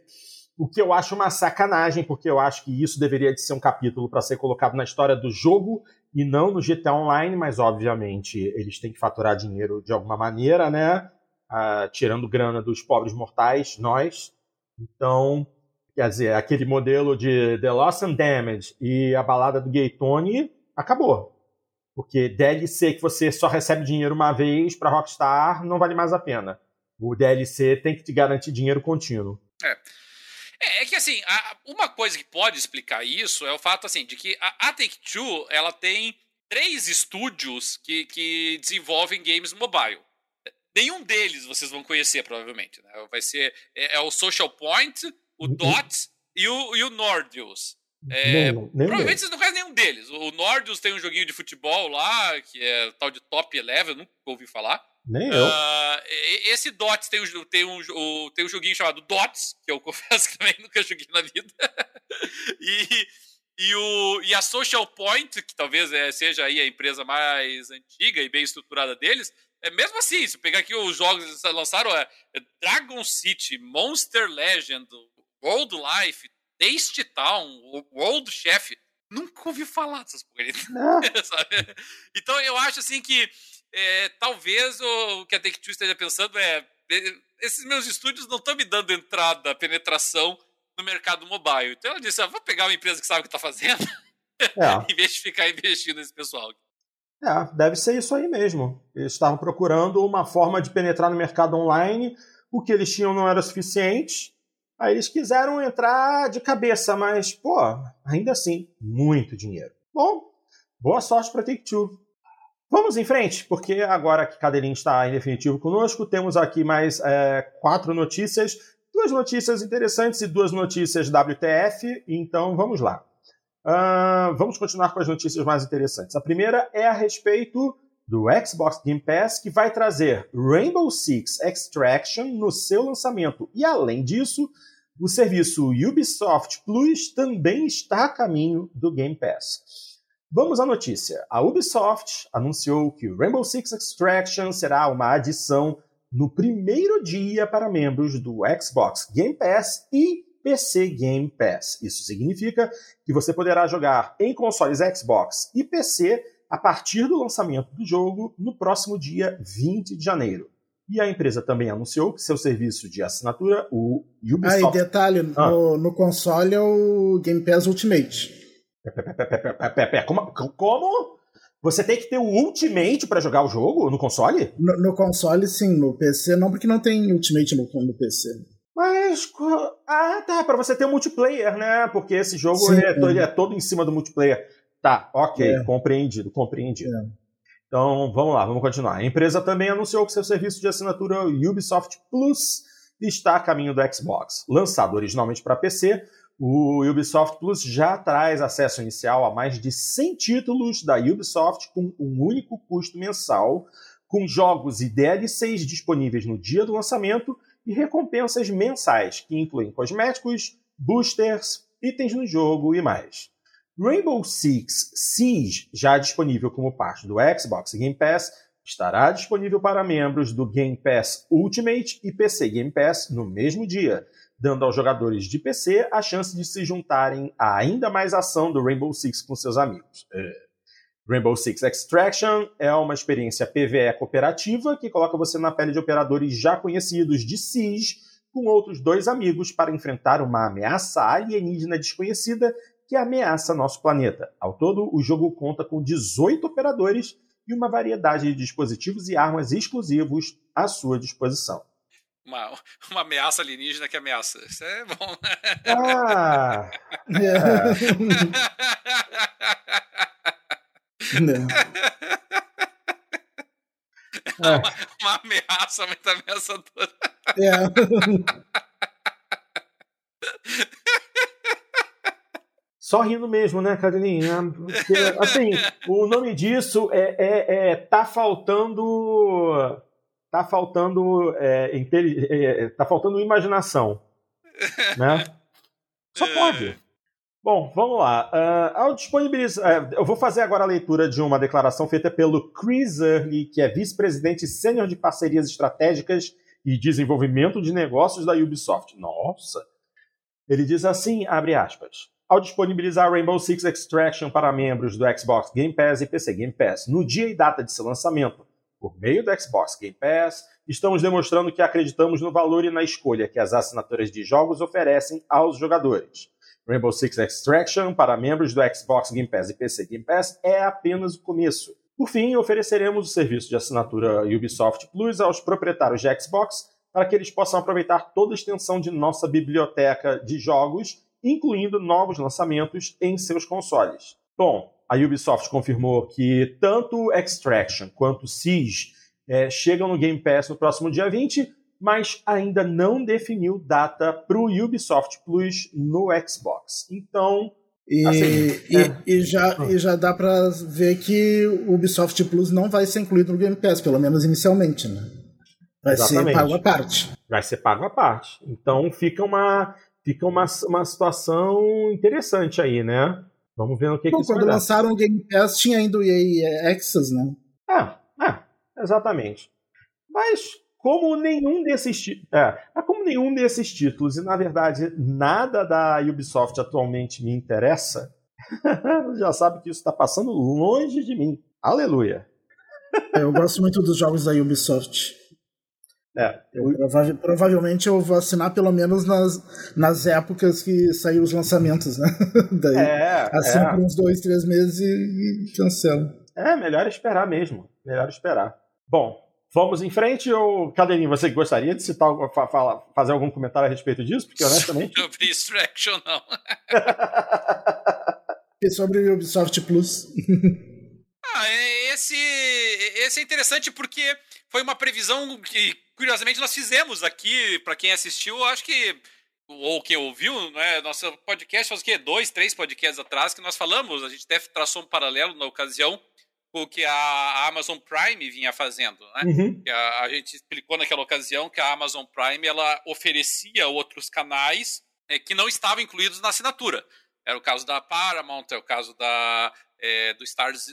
O que eu acho uma sacanagem, porque eu acho que isso deveria de ser um capítulo para ser colocado na história do jogo e não no GTA Online, mas obviamente eles têm que faturar dinheiro de alguma maneira, né? Ah, tirando grana dos pobres mortais, nós. Então, quer dizer, aquele modelo de The Lost and Damage e a balada do Gay Tony, acabou. Porque DLC que você só recebe dinheiro uma vez para Rockstar não vale mais a pena. O DLC tem que te garantir dinheiro contínuo. É. É, é que assim, a, uma coisa que pode explicar isso é o fato assim de que a, a Take-Two ela tem três estúdios que, que desenvolvem games mobile. Nenhum deles vocês vão conhecer, provavelmente. Né? Vai ser é, é, o Social Point, o uhum. Dot e o, e o Nordius. É, não, provavelmente vocês não conhecem nenhum deles. O Nordius tem um joguinho de futebol lá, que é tal de Top Eleven, nunca ouvi falar. Nem eu. Uh, esse Dots tem um, tem, um, tem um joguinho chamado Dots, que eu confesso que também nunca joguei na vida. e, e, o, e a Social Point, que talvez é, seja aí a empresa mais antiga e bem estruturada deles, é mesmo assim, se pegar aqui os jogos que lançaram, é, é Dragon City, Monster Legend, World Life, Taste Town, World Chef. Nunca ouvi falar dessas porcarias. então eu acho assim que é, talvez o, o, que a Take-Two esteja pensando é esses meus estúdios não estão me dando entrada, penetração no mercado mobile. Então ela disse, ah, vou pegar uma empresa que sabe o que está fazendo é. em vez de ficar investindo nesse pessoal. É, deve ser isso aí mesmo. Eles estavam procurando uma forma de penetrar no mercado online, o que eles tinham não era suficiente, aí eles quiseram entrar de cabeça, mas, pô, ainda assim, muito dinheiro. Bom, boa sorte para Take-Two. Vamos em frente, porque agora que Cadelinho está em definitivo conosco, temos aqui mais é, quatro notícias, duas notícias interessantes e duas notícias WTF, então vamos lá. Uh, vamos continuar com as notícias mais interessantes. A primeira é a respeito do Xbox Game Pass, que vai trazer Rainbow Six Extraction no seu lançamento. E além disso, o serviço Ubisoft Plus também está a caminho do Game Pass. Vamos à notícia. A Ubisoft anunciou que o Rainbow Six Extraction será uma adição no primeiro dia para membros do Xbox Game Pass e PC Game Pass. Isso significa que você poderá jogar em consoles Xbox e PC a partir do lançamento do jogo no próximo dia 20 de janeiro. E a empresa também anunciou que seu serviço de assinatura, o Ubisoft... Ah, e detalhe, ah. no, no console é o Game Pass Ultimate. Como? Como? Você tem que ter o Ultimate para jogar o jogo no console? No, no, console, sim. No PC, não, porque não tem Ultimate no, no PC. Mas. Ah, tá. Para você ter o multiplayer, né? Porque esse jogo sim, é, é. é, todo em cima do multiplayer. Tá, ok. É. Compreendido, compreendido. É. Então, vamos lá, vamos continuar. A empresa também anunciou que seu serviço de assinatura Ubisoft Plus está a caminho do Xbox. Lançado originalmente para PC, o Ubisoft Plus já traz acesso inicial a mais de 100 títulos da Ubisoft com um único custo mensal, com jogos e DLCs disponíveis no dia do lançamento e recompensas mensais, que incluem cosméticos, boosters, itens no jogo e mais. Rainbow Six Siege, já disponível como parte do Xbox Game Pass, estará disponível para membros do Game Pass Ultimate e PC Game Pass no mesmo dia, dando aos jogadores de PC a chance de se juntarem a ainda mais ação do Rainbow Six com seus amigos. É. Rainbow Six Extraction é uma experiência PvE cooperativa que coloca você na pele de operadores já conhecidos de Siege com outros dois amigos para enfrentar uma ameaça alienígena desconhecida que ameaça nosso planeta. Ao todo, o jogo conta com 18 operadores e uma variedade de dispositivos e armas exclusivos à sua disposição uma, uma ameaça alienígena que ameaça. Isso é bom. Ah! Não. É. Uma, uma, ameaça muito ameaçadora. É. Só rindo mesmo, né, Carolinha? assim, o nome disso é, é, é tá faltando tá faltando é, é, é, tá faltando imaginação, né? Só pode. Bom, vamos lá. Uh, ao disponibilizar, uh, eu vou fazer agora a leitura de uma declaração feita pelo Chris Early, que é vice-presidente sênior de parcerias estratégicas e desenvolvimento de negócios da Ubisoft. Nossa! Ele diz assim, abre aspas. Ao disponibilizar Rainbow Six Extraction para membros do Xbox Game Pass e PC Game Pass no dia e data de seu lançamento, Por meio do Xbox Game Pass, estamos demonstrando que acreditamos no valor e na escolha que as assinaturas de jogos oferecem aos jogadores. Rainbow Six Extraction para membros do Xbox Game Pass e PC Game Pass é apenas o começo. Por fim, ofereceremos o serviço de assinatura Ubisoft Plus aos proprietários de Xbox para que eles possam aproveitar toda a extensão de nossa biblioteca de jogos, incluindo novos lançamentos em seus consoles. Bom, a Ubisoft confirmou que tanto Extraction quanto Siege é, chegam no Game Pass no próximo dia 20, mas ainda não definiu data para o Ubisoft Plus no Xbox. Então. E, assim, e, é... e, já, e já dá para ver que o Ubisoft Plus não vai ser incluído no Game Pass, pelo menos inicialmente, né? Vai Exatamente. ser pago à parte. Vai ser pago à parte. Então fica uma, fica uma, uma situação interessante aí, né? Vamos ver o que, Bom, que isso Quando lançaram o Game Pass, tinha ainda o EA Access, né? É, é, exatamente. Mas como nenhum desses é, como nenhum desses títulos, e na verdade nada da Ubisoft atualmente me interessa, já sabe que isso está passando longe de mim. Aleluia! É, eu gosto muito dos jogos da Ubisoft. É, eu... Prova provavelmente eu vou assinar pelo menos nas, nas épocas que saíram os lançamentos, né? Daí, é, assino é. por uns dois, três meses e, e cancelo. É, melhor esperar mesmo. Melhor esperar. Bom, vamos em frente ou, Cadeirinho, você gostaria de citar, fa fazer algum comentário a respeito disso? Porque honestamente. Sobre Distraction, não. e sobre o Ubisoft Plus. ah, é, esse, esse é interessante porque foi uma previsão que curiosamente nós fizemos aqui, para quem assistiu, acho que ou quem ouviu, né, nosso podcast faz o quê? Dois, três podcasts atrás que nós falamos, a gente até traçou um paralelo na ocasião com o que a Amazon Prime vinha fazendo, né? Uhum. A, a, gente explicou naquela ocasião que a Amazon Prime ela oferecia outros canais é, que não estavam incluídos na assinatura. Era o caso da Paramount, é o caso da é, do Stars,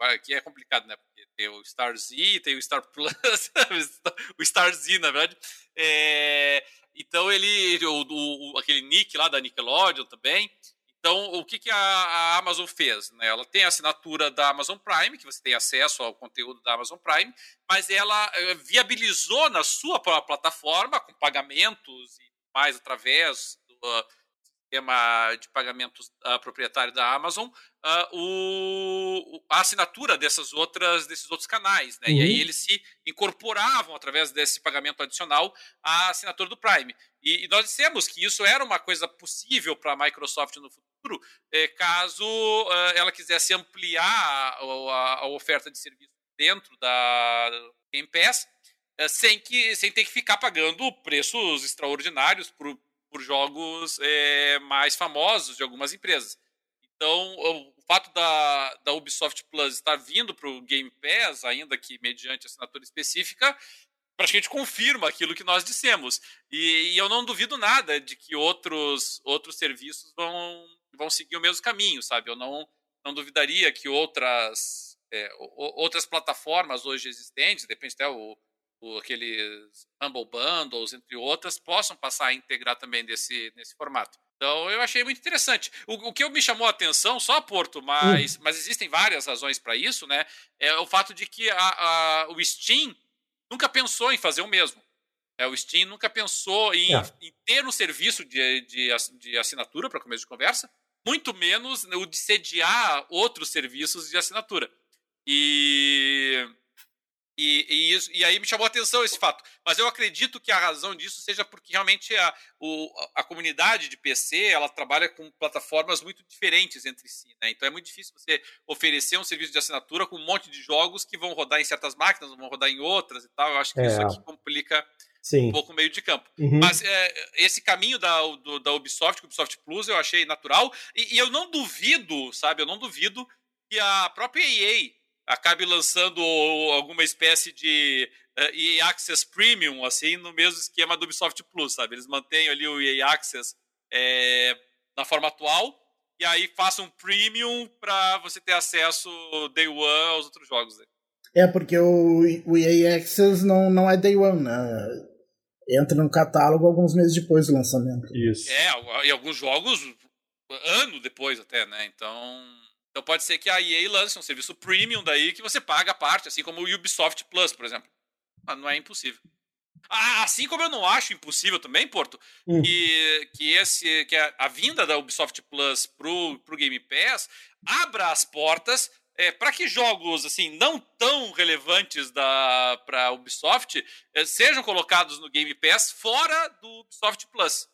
aqui é complicado, né? Tem o Star Z, tem o Star Plus, o Star Z, na verdade. É, então ele, o, o, aquele Nick lá da Nickelodeon também. Então, o que, que a, a, Amazon fez? Né? Ela tem a assinatura da Amazon Prime, que você tem acesso ao conteúdo da Amazon Prime, mas ela eh, viabilizou na sua plataforma, com pagamentos e mais através do, uh, sistema de pagamentos uh, proprietário da Amazon, uh, o, a assinatura dessas outras, desses outros canais. Né? Uhum. E aí uhum. eles se incorporavam, através desse pagamento adicional, à assinatura do Prime. E, e nós dissemos que isso era uma coisa possível para a Microsoft no futuro, eh, caso uh, ela quisesse ampliar a, a, a, oferta de serviço dentro da Game Pass, eh, sem, que, sem ter que ficar pagando preços extraordinários por por jogos é, mais famosos de algumas empresas. Então, o, fato da, da Ubisoft Plus estar vindo para o Game Pass, ainda que mediante assinatura específica, praticamente confirma aquilo que nós dissemos. E, e, eu não duvido nada de que outros, outros serviços vão, vão seguir o mesmo caminho, sabe? Eu não, não duvidaria que outras, é, outras plataformas hoje existentes, depende até o o, aqueles Humble Bundles, entre outras, possam passar a integrar também desse, nesse formato. Então eu achei muito interessante. O, o que me chamou a atenção, só Porto, mas, hum. mas existem várias razões para isso, né? É o fato de que a, a, o Steam nunca pensou em fazer o mesmo. É, o Steam nunca pensou em, é. em ter um serviço de, de, de assinatura para começo de conversa, muito menos o de sediar outros serviços de assinatura. E e, e, isso, e aí me chamou a atenção esse fato. Mas eu acredito que a razão disso seja porque realmente a, o, a comunidade de PC ela trabalha com plataformas muito diferentes entre si. Né? Então é muito difícil você oferecer um serviço de assinatura com um monte de jogos que vão rodar em certas máquinas, vão rodar em outras e tal. Eu acho que é. isso aqui complica Sim. um pouco o meio de campo. Uhum. Mas é, esse caminho da, do, da Ubisoft, Ubisoft Plus, eu achei natural. E, e eu não duvido, sabe? Eu não duvido que a própria EA acabe lançando alguma espécie de uh, eh, EA Access Premium, assim, no mesmo esquema do Ubisoft Plus, sabe? Eles mantêm ali o EA Access é, na forma atual e aí façam um premium para você ter acesso day one aos outros jogos. Né? É, porque o, o EA Access não, não é day one, né? Entra no catálogo alguns meses depois do lançamento. Isso. É, e alguns jogos ano depois até, né? Então Então pode ser que a EA lance um serviço premium daí que você paga a parte, assim como o Ubisoft Plus, por exemplo. Mas não é impossível. Ah, assim como eu não acho impossível também, Porto, hum. que, que, esse, que a, a, vinda da Ubisoft Plus pro, pro Game Pass abra as portas é, para que jogos assim não tão relevantes da para Ubisoft é, sejam colocados no Game Pass fora do Ubisoft Plus.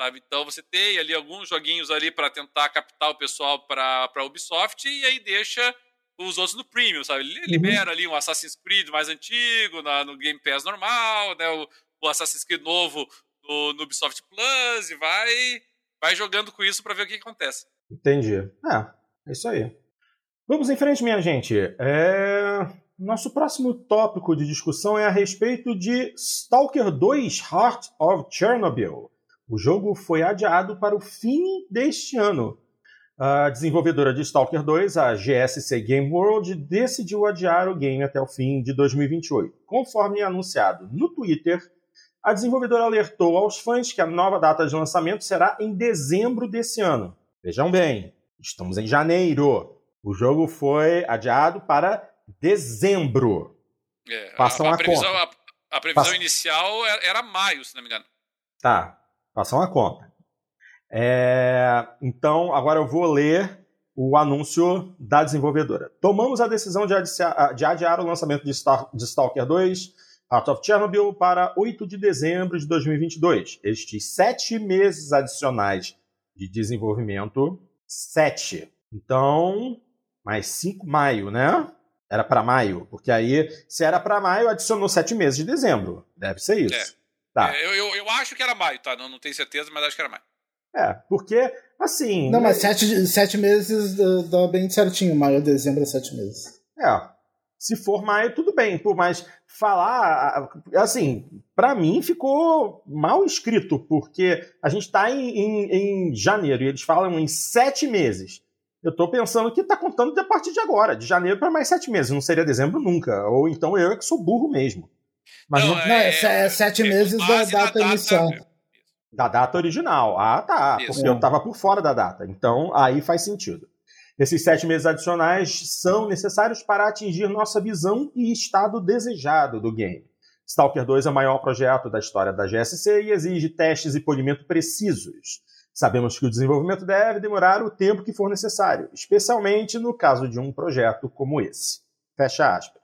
Sabe? Então você tem ali alguns joguinhos ali para tentar captar o pessoal para a Ubisoft e aí deixa os outros no Premium, sabe? Uhum. Libera ali um Assassin's Creed mais antigo na, no Game Pass normal, né? O, o Assassin's Creed novo no, no, Ubisoft Plus e vai, vai jogando com isso para ver o que acontece. Entendi. É, é isso aí. Vamos em frente, minha gente. É... Nosso próximo tópico de discussão é a respeito de Stalker 2 Heart of Chernobyl. O jogo foi adiado para o fim deste ano. A desenvolvedora de Stalker 2, a GSC Game World, decidiu adiar o game até o fim de 2028. Conforme anunciado no Twitter, a desenvolvedora alertou aos fãs que a nova data de lançamento será em dezembro desse ano. Vejam bem, estamos em janeiro. O jogo foi adiado para dezembro. É, Passam a, a, previsão, a, a previsão inicial era maio, se não me engano. Tá, Façam a conta. É, então, agora eu vou ler o anúncio da desenvolvedora. Tomamos a decisão de, adiar, de adiar o lançamento de, Star, de Stalker 2 Heart of Chernobyl para 8 de dezembro de 2022. Estes sete meses adicionais de desenvolvimento, sete. Então, mais 5 maio, né? Era para maio, porque aí, se era para maio, adicionou sete meses de dezembro. Deve ser isso. É. Tá. É, eu, eu, eu, acho que era maio, tá? Não, não tenho certeza, mas acho que era maio. É, porque, assim. Não, mas sete, sete meses dá bem certinho. Maio, dezembro é sete meses. É. Se for maio, tudo bem. Por mais falar. Assim, para mim ficou mal escrito, porque a gente tá em, em, em janeiro e eles falam em sete meses. Eu tô pensando que tá contando a partir de agora, de janeiro para mais sete meses. Não seria dezembro nunca. Ou então eu é que sou burro mesmo. Mas não, não, não é, é, é, sete meses da data da emissão. Da data original. Ah, tá. Isso. Porque eu estava por fora da data. Então, aí faz sentido. Esses sete meses adicionais são necessários para atingir nossa visão e estado desejado do game. Stalker 2 é o maior projeto da história da GSC e exige testes e polimento precisos. Sabemos que o desenvolvimento deve demorar o tempo que for necessário, especialmente no caso de um projeto como esse. Fecha aspas.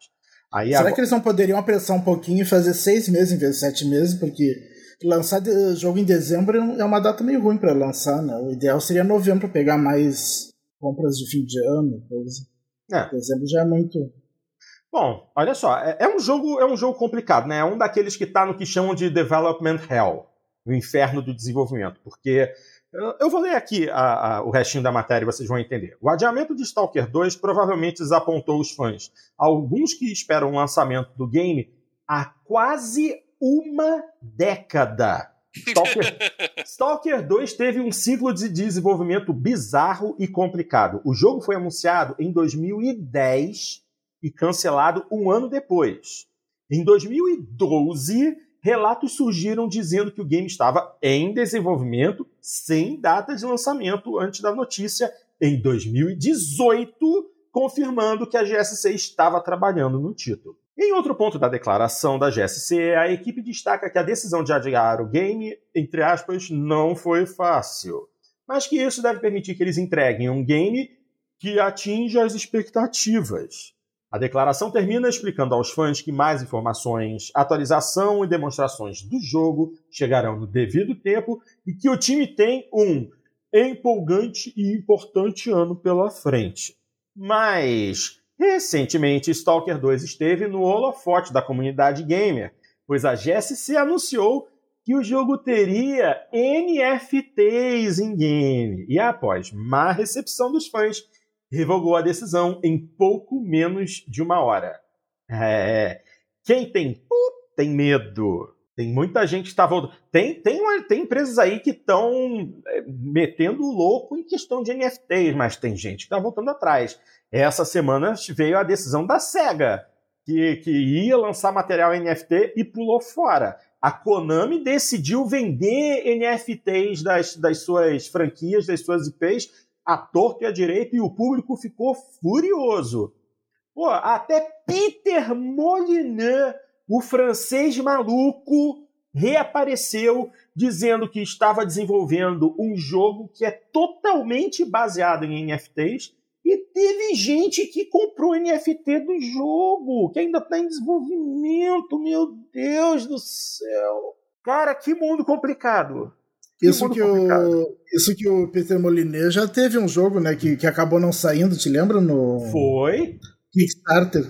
Aí Será agora... que eles não poderiam apressar um pouquinho e fazer seis meses em vez de sete meses? Porque lançar jogo em dezembro é uma data meio ruim para lançar, né? O ideal seria novembro para pegar mais compras de fim de ano, coisa. É. Dezembro já é muito. Bom, olha só, é, é, um jogo é um jogo complicado, né? É um daqueles que está no que chamam de development hell, o inferno do desenvolvimento, porque eu vou ler aqui a, a, o restinho da matéria e vocês vão entender. O adiamento de Stalker 2 provavelmente desapontou os fãs, alguns que esperam o lançamento do game há quase uma década. Stalker, Stalker 2 teve um ciclo de desenvolvimento bizarro e complicado. O jogo foi anunciado em 2010 e cancelado um ano depois. Em 2012, relatos surgiram dizendo que o game estava em desenvolvimento sem data de lançamento antes da notícia em 2018, confirmando que a GSC estava trabalhando no título. Em outro ponto da declaração da GSC, a equipe destaca que a decisão de adiar o game, entre aspas, não foi fácil, mas que isso deve permitir que eles entreguem um game que atinja as expectativas. A declaração termina explicando aos fãs que mais informações, atualização e demonstrações do jogo chegarão no devido tempo e que o time tem um empolgante e importante ano pela frente. Mas, recentemente, Stalker 2 esteve no holofote da comunidade gamer, pois a GSC anunciou que o jogo teria NFTs em game. E após má recepção dos fãs, revogou a decisão em pouco menos de uma hora. É, quem tem tem medo. Tem muita gente que está voltando. Tem, tem, tem empresas aí que estão é, metendo o louco em questão de NFTs, mas tem gente que está voltando atrás. Essa semana veio a decisão da SEGA, que, que ia lançar material NFT e pulou fora. A Konami decidiu vender NFTs das, das suas franquias, das suas IPs, a torto e a direito e o público ficou furioso. Pô, até Peter Molyneux, o francês maluco, reapareceu dizendo que estava desenvolvendo um jogo que é totalmente baseado em NFTs e teve gente que comprou NFT do jogo, que ainda está em desenvolvimento. Meu Deus do céu. Cara, que mundo complicado. Isso que, o, isso que o Peter Molyneux já teve um jogo, né, que, que acabou não saindo, te lembra? No... Foi. Kickstarter.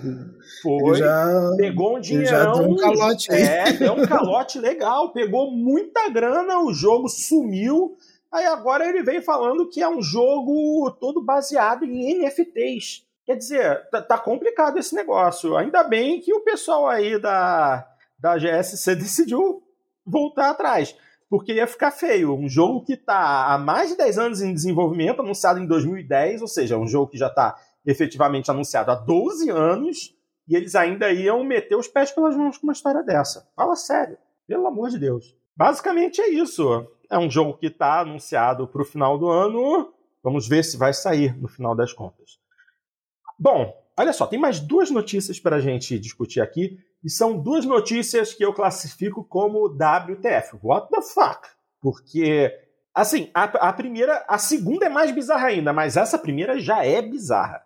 Foi. Já, pegou um dinheiro. Já deu um calote aí. É, deu um calote legal. Pegou muita grana, o jogo sumiu. Aí agora ele vem falando que é um jogo todo baseado em NFTs. Quer dizer, tá, tá complicado esse negócio. Ainda bem que o pessoal aí da, da GSC decidiu voltar atrás. Porque ia ficar feio. Um jogo que está há mais de 10 anos em desenvolvimento, anunciado em 2010, ou seja, um jogo que já está efetivamente anunciado há 12 anos, e eles ainda iam meter os pés pelas mãos com uma história dessa. Fala sério, pelo amor de Deus. Basicamente é isso. É um jogo que está anunciado para o final do ano. Vamos ver se vai sair no final das contas. Bom, olha só, tem mais duas notícias para a gente discutir aqui. E são duas notícias que eu classifico como WTF. What the fuck? Porque, assim, a, a primeira, a segunda é mais bizarra ainda, mas essa primeira já é bizarra.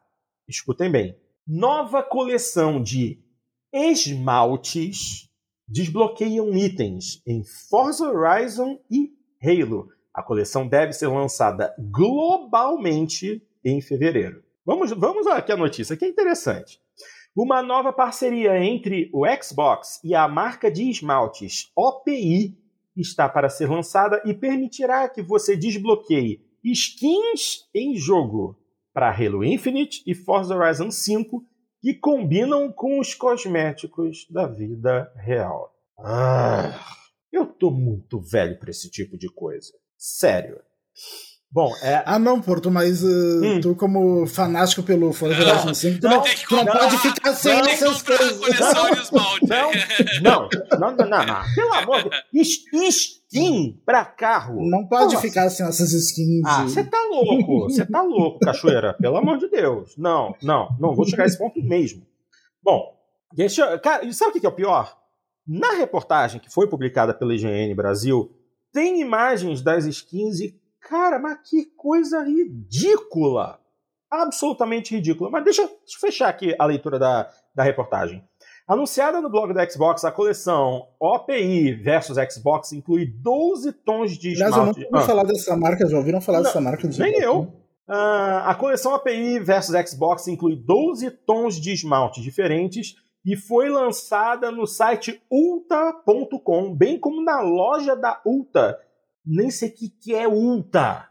Escutem bem. Nova coleção de esmaltes desbloqueiam itens em Forza Horizon e Halo. A coleção deve ser lançada globalmente em fevereiro. Vamos, vamos aqui a notícia, que é interessante. Uma nova parceria entre o Xbox e a marca de esmaltes OPI está para ser lançada e permitirá que você desbloqueie skins em jogo para Halo Infinite e Forza Horizon 5 que combinam com os cosméticos da vida real. Ah, eu tô muito velho para esse tipo de coisa. Sério. Bom, é. Ah, não, Porto, mas uh, hum. tu, como fanático pelo Forza Horizon 5, tu não, não, tu não pode ficar sem essas coisas. Não, não, não, não, não, não, Pelo amor de Deus. Skin pra carro. Não pode ficar sem essas skins. Ah, você tá louco. Você tá louco, cachoeira. Pelo amor de Deus. Não, não, não vou chegar a esse ponto mesmo. Bom, deixa. Cara, sabe o que é o pior? Na reportagem que foi publicada pela IGN Brasil, tem imagens das skins e Cara, mas que coisa ridícula! Absolutamente ridícula. Mas deixa, deixa eu fechar aqui a leitura da, da reportagem. Anunciada no blog da Xbox, a coleção OPI versus Xbox inclui 12 tons de esmalte. Mas eu não ouvi ah. falar dessa marca, já ouviram falar não, dessa marca? Nem eu. Uh, a coleção API versus Xbox inclui 12 tons de esmalte diferentes e foi lançada no site ulta.com, bem como na loja da Ulta, nem sei o que é ULTA,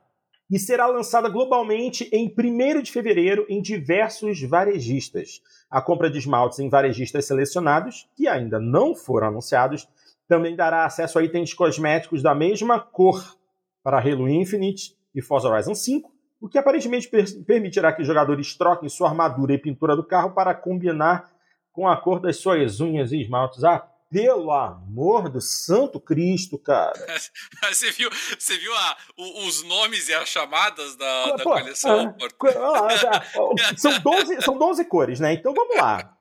e será lançada globalmente em 1 de fevereiro em diversos varejistas. A compra de esmaltes em varejistas selecionados, que ainda não foram anunciados, também dará acesso a itens cosméticos da mesma cor para Halo Infinite e Forza Horizon 5, o que aparentemente per permitirá que jogadores troquem sua armadura e pintura do carro para combinar com a cor das suas unhas e esmaltes. Ah, pelo amor do Santo Cristo, cara. você viu, você viu a, os nomes e as chamadas da, da coleção? É, são, 12, são 12 cores, né? Então vamos lá.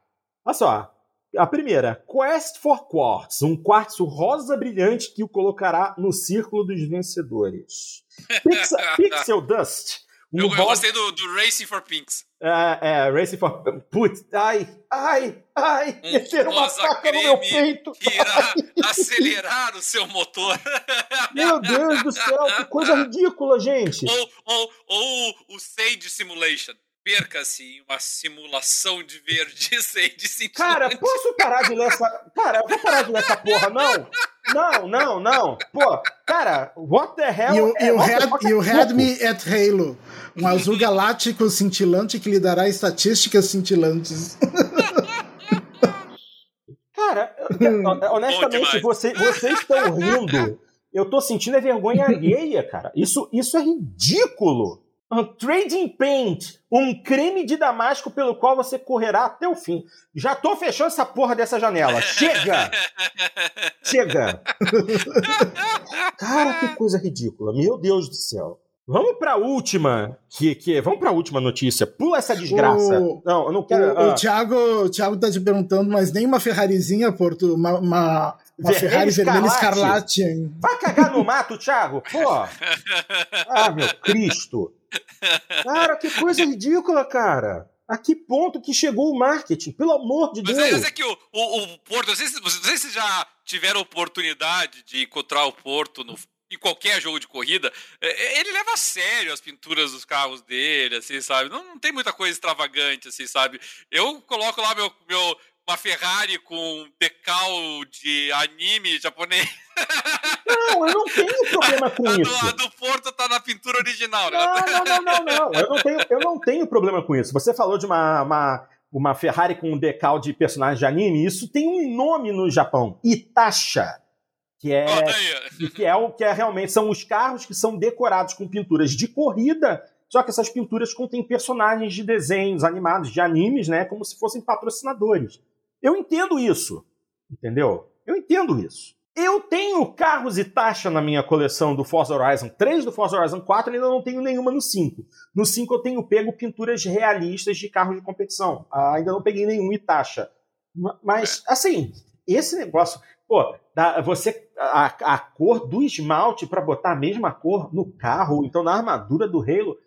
Olha só. A primeira, Quest for Quartz, um quartzo rosa brilhante que o colocará no círculo dos vencedores. Pixel, Pixel Dust, eu, eu gostei do, do, Racing for Pinks. É, é, Racing for Putz, ai, ai, ai, um meteram uma faca no meu peito. Que irá acelerar o seu motor. Meu Deus do céu, que coisa ridícula, gente. Ou, ou, ou o Sage Simulation. Perca-se em uma simulação de verde Sage cintilante. Cara, posso parar de ler essa. Cara, eu vou parar de ler essa porra, não? Não, não, não. Pô, cara, what the hell? You, é, you, had, you had me at Halo. Um azul galáctico cintilante que lhe dará estatísticas cintilantes. Cara, honestamente, você, vocês estão rindo. Eu tô sentindo é vergonha alheia, cara. Isso, isso é ridículo. Um trading Paint, um creme de damasco pelo qual você correrá até o fim. Já tô fechando essa porra dessa janela. Chega! Chega! Cara, que coisa ridícula. Meu Deus do céu. Vamos para a última, que, que vamos para a última notícia. Pula essa desgraça. O, não, eu não quero. O, ah. o Thiago, o Thiago tá te perguntando, mas nem uma Ferrarizinha, Porto, uma, uma, uma Ferrari vermelha escarlate. Vai cagar no mato, Thiago. Pô. Ah, meu Cristo. Cara, que coisa ridícula, cara. A que ponto que chegou o marketing? Pelo amor de mas Deus. Mas é que o, o, o Porto, não sei, se, não sei se já tiveram oportunidade de encontrar o Porto no, em qualquer jogo de corrida, é, é, ele leva a sério as pinturas dos carros dele, assim, sabe? Não, não tem muita coisa extravagante, assim, sabe? Eu coloco lá meu, meu uma Ferrari com decal de anime japonês. Não, eu não tenho problema com a isso. Do, a do Porto tá na pintura original, né? Não, não, não, não, não. Eu não tenho, eu não tenho problema com isso. Você falou de uma, uma, uma Ferrari com um decal de personagem de anime, isso tem um nome no Japão, Itacha. Que é, que é o que é realmente são os carros que são decorados com pinturas de corrida só que essas pinturas contêm personagens de desenhos animados, de animes, né? Como se fossem patrocinadores. Eu entendo isso, entendeu? Eu entendo isso. Eu tenho carros e taxa na minha coleção do Forza Horizon 3, do Forza Horizon 4 e ainda não tenho nenhuma no 5. No 5 eu tenho pego pinturas realistas de carros de competição. Ah, ainda não peguei nenhum taxa. Mas, assim, esse negócio. Pô, você. A, a cor do esmalte para botar a mesma cor no carro, então na armadura do Halo.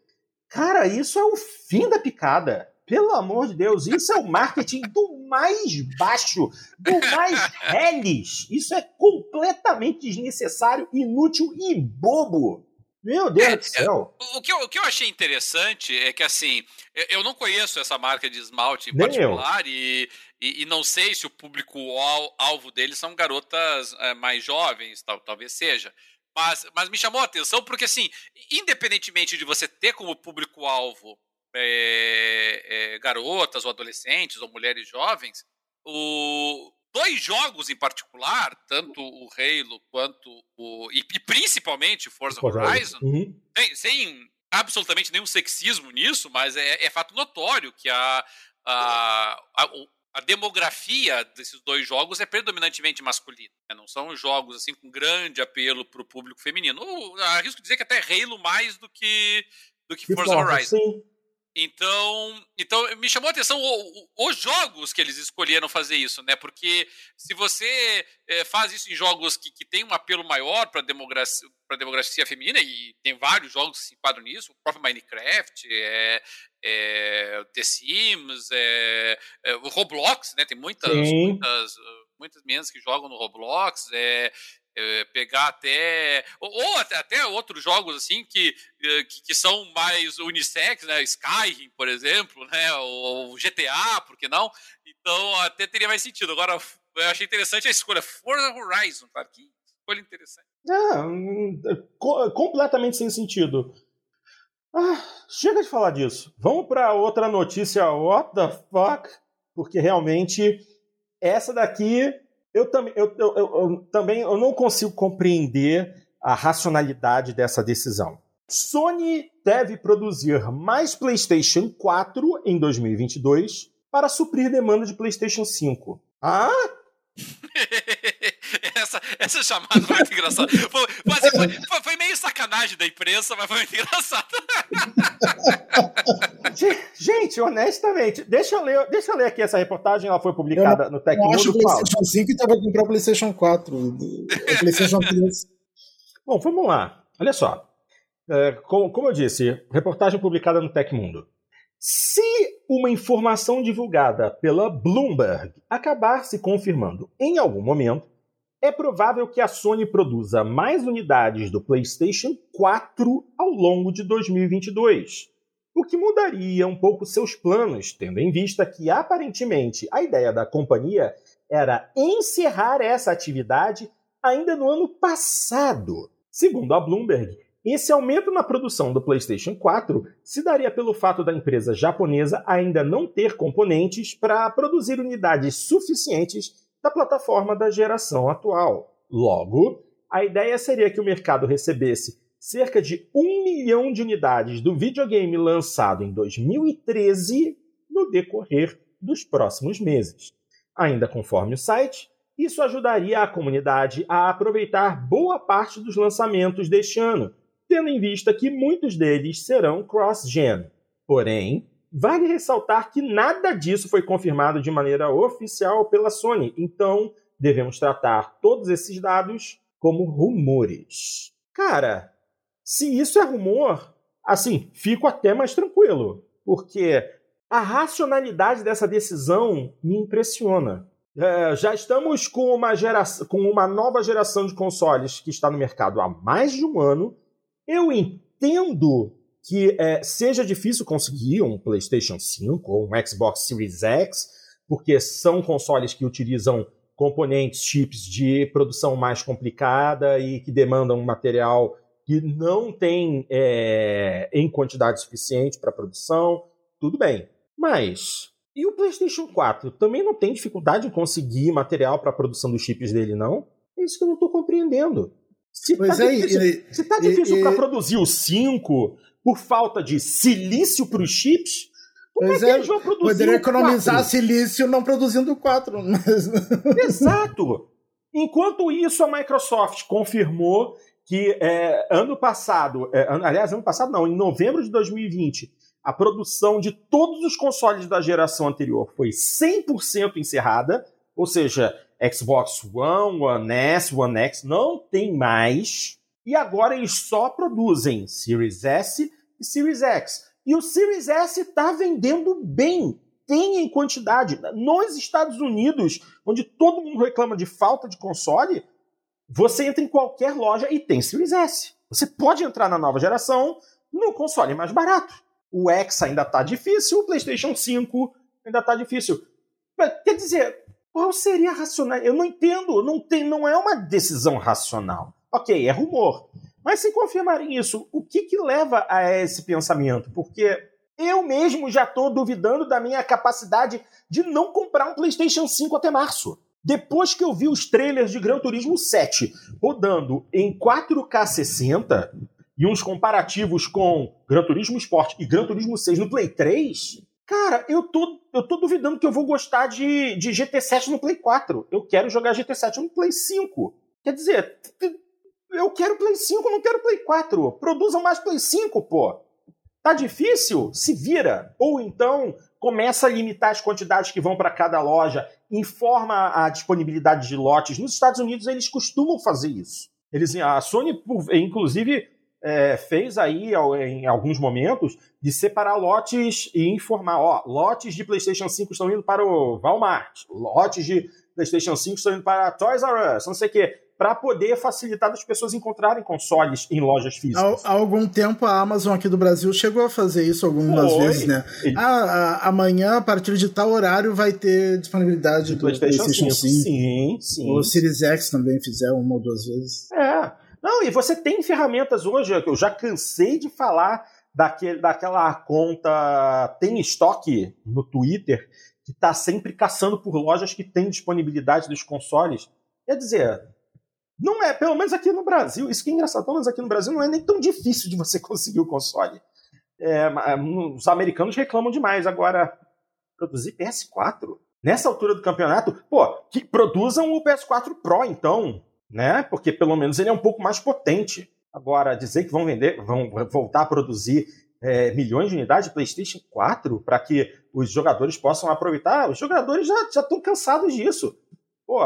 Cara, isso é o fim da picada. Pelo amor de Deus, isso é o marketing do mais baixo, do mais reles. Isso é completamente desnecessário, inútil e bobo. Meu Deus é, do céu. O que, eu, o que eu achei interessante é que, assim, eu não conheço essa marca de esmalte em Nem particular e, e, e, não sei se o público-alvo deles são garotas é, mais jovens, tal, talvez seja. Mas, mas me chamou a atenção porque, assim, independentemente de você ter como público-alvo é, é, garotas ou adolescentes ou mulheres jovens, o, dois jogos em particular, tanto o Halo quanto o. e, e principalmente Forza Horizon, uhum. sem, sem, absolutamente nenhum sexismo nisso, mas é, é fato notório que a, a, a, a, demografia desses dois jogos é predominantemente masculina. Né? Não são jogos assim com grande apelo para o público feminino. Ou, arrisco dizer que até Halo mais do que, do que Forza Horizon. Sim. Então, então me chamou a atenção o, o, os jogos que eles escolheram fazer isso, né? Porque se você é, faz isso em jogos que, que tem um apelo maior para a democracia, democracia feminina, e tem vários jogos que se enquadram nisso, o próprio Minecraft, é, é, The Sims, é, é, o Roblox, né? Tem muitas, muitas, muitas meninas que jogam no Roblox, é, é, pegar até ou, ou, até, até outros jogos assim que, eh, que, que, são mais unissex, né? Skyrim, por exemplo, né? Ou GTA, por que não? Então até teria mais sentido. Agora eu achei interessante a escolha Forza Horizon, cara, que escolha interessante. É, completamente sem sentido. Ah, chega de falar disso. Vamos para outra notícia. What the fuck? Porque realmente essa daqui eu, tam, eu, eu, eu, também eu não consigo compreender a racionalidade dessa decisão. Sony deve produzir mais PlayStation 4 em 2022 para suprir demanda de PlayStation 5. Ah? essa, chamada foi muito engraçada. Foi, foi, foi, foi, meio sacanagem da imprensa, mas foi muito engraçado. Gente, honestamente, deixa eu, ler, deixa eu ler aqui essa reportagem, ela foi publicada eu, no Tecmundo. Eu acho que o PlayStation 5 estava comprar o PlayStation 4, o PlayStation 3. Bom, vamos lá. Olha só. É, como, como eu disse, reportagem publicada no Tecmundo. Se uma informação divulgada pela Bloomberg acabar se confirmando em algum momento, é provável que a Sony produza mais unidades do PlayStation 4 ao longo de 2022, o que mudaria um pouco seus planos, tendo em vista que aparentemente a ideia da companhia era encerrar essa atividade ainda no ano passado. Segundo a Bloomberg, esse aumento na produção do PlayStation 4 se daria pelo fato da empresa japonesa ainda não ter componentes para produzir unidades suficientes da plataforma da geração atual. Logo, a ideia seria que o mercado recebesse cerca de um milhão de unidades do videogame lançado em 2013 no decorrer dos próximos meses. Ainda conforme o site, isso ajudaria a comunidade a aproveitar boa parte dos lançamentos deste ano, tendo em vista que muitos deles serão cross-gen. Porém, vale ressaltar que nada disso foi confirmado de maneira oficial pela Sony, então devemos tratar todos esses dados como rumores. Cara, se isso é rumor, assim, fico até mais tranquilo, porque a racionalidade dessa decisão me impressiona. É, já estamos com uma, geração, com uma nova geração de consoles que está no mercado há mais de um ano. Eu entendo que é, seja difícil conseguir um PlayStation 5 ou um Xbox Series X, porque são consoles que utilizam componentes, chips de produção mais complicada e que demandam material que não tem é, em quantidade suficiente para produção. Tudo bem. Mas e o PlayStation 4 também não tem dificuldade em conseguir material para a produção dos chips dele, não? É isso que eu não estou compreendendo. Se pois tá é, difícil, e, se tá difícil para produzir o 5 por falta de silício para os chips, como pois é que é, eles vão produzir Poderia economizar 4? silício não produzindo o 4. Mas... Exato! Enquanto isso, a Microsoft confirmou que é, ano passado, é, aliás, ano passado não, em novembro de 2020, a produção de todos os consoles da geração anterior foi 100% encerrada, ou seja, Xbox One, One S, One X não tem mais, e agora eles só produzem Series S e Series X. E o Series S está vendendo bem, tem em quantidade. Nos Estados Unidos, onde todo mundo reclama de falta de console, você entra em qualquer loja e tem Series S. Você pode entrar na nova geração no console mais barato. O X ainda está difícil, o PlayStation 5 ainda está difícil. Quer dizer, qual seria a racional? Eu não entendo, não, tem, não é uma decisão racional. Ok, é rumor. Mas se confirmarem isso, o que, que leva a esse pensamento? Porque eu mesmo já estou duvidando da minha capacidade de não comprar um PlayStation 5 até março. Depois que eu vi os trailers de Gran Turismo 7 rodando em 4K 60, e uns comparativos com Gran Turismo Sport e Gran Turismo 6 no Play 3, cara, eu tô, eu tô duvidando que eu vou gostar de, de GT7 no Play 4. Eu quero jogar GT7 no Play 5. Quer dizer, eu quero Play 5, não quero Play 4. Produzam mais Play 5, pô. Tá difícil? Se vira. Ou então começa a limitar as quantidades que vão para cada loja, informa a disponibilidade de lotes. Nos Estados Unidos eles costumam fazer isso. Eles, a Sony, inclusive, é, fez aí em alguns momentos de separar lotes e informar, ó, lotes de PlayStation 5 estão indo para o Walmart, lotes de PlayStation 5 estão indo para Toys R Us, não sei o quê, para poder facilitar as pessoas encontrarem consoles em lojas físicas. Há, há, algum tempo a Amazon aqui do Brasil chegou a fazer isso algumas vezes, né? Ah, amanhã, a partir de tal horário, vai ter disponibilidade do PlayStation, PlayStation 5. 5. Sim, sim. O Series X também fizeram uma ou duas vezes. É. Não, e você tem ferramentas hoje, eu já cansei de falar daquele, daquela conta Tem Estoque no Twitter, que está sempre caçando por lojas que têm disponibilidade dos consoles. Quer dizer, não é, pelo menos aqui no Brasil, isso que é engraçado, pelo menos aqui no Brasil não é nem tão difícil de você conseguir o console. É, os americanos reclamam demais. Agora, produzir PS4? Nessa altura do campeonato, pô, que produzam o PS4 Pro, então né? Porque pelo menos ele é um pouco mais potente. Agora, dizer que vão vender, vão voltar a produzir é, milhões de unidades de PlayStation 4 para que os jogadores possam aproveitar, os jogadores já, já estão cansados disso. Pô,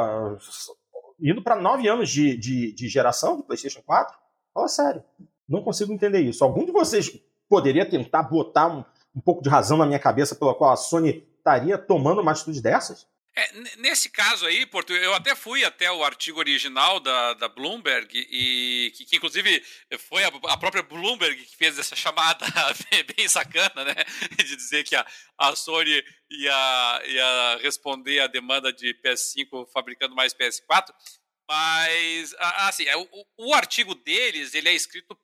indo para nove anos de, de, de, geração de PlayStation 4? Fala sério. Não consigo entender isso. Algum de vocês poderia tentar botar um, um pouco de razão na minha cabeça pela qual a Sony estaria tomando uma atitude dessas? É, nesse caso aí, Porto, eu até fui até o artigo original da, da Bloomberg, e que, que inclusive foi a, a, própria Bloomberg que fez essa chamada bem sacana, né? De dizer que a, a Sony ia, ia responder a demanda de PS5 fabricando mais PS4. Mas, assim, é, o, o, artigo deles ele é escrito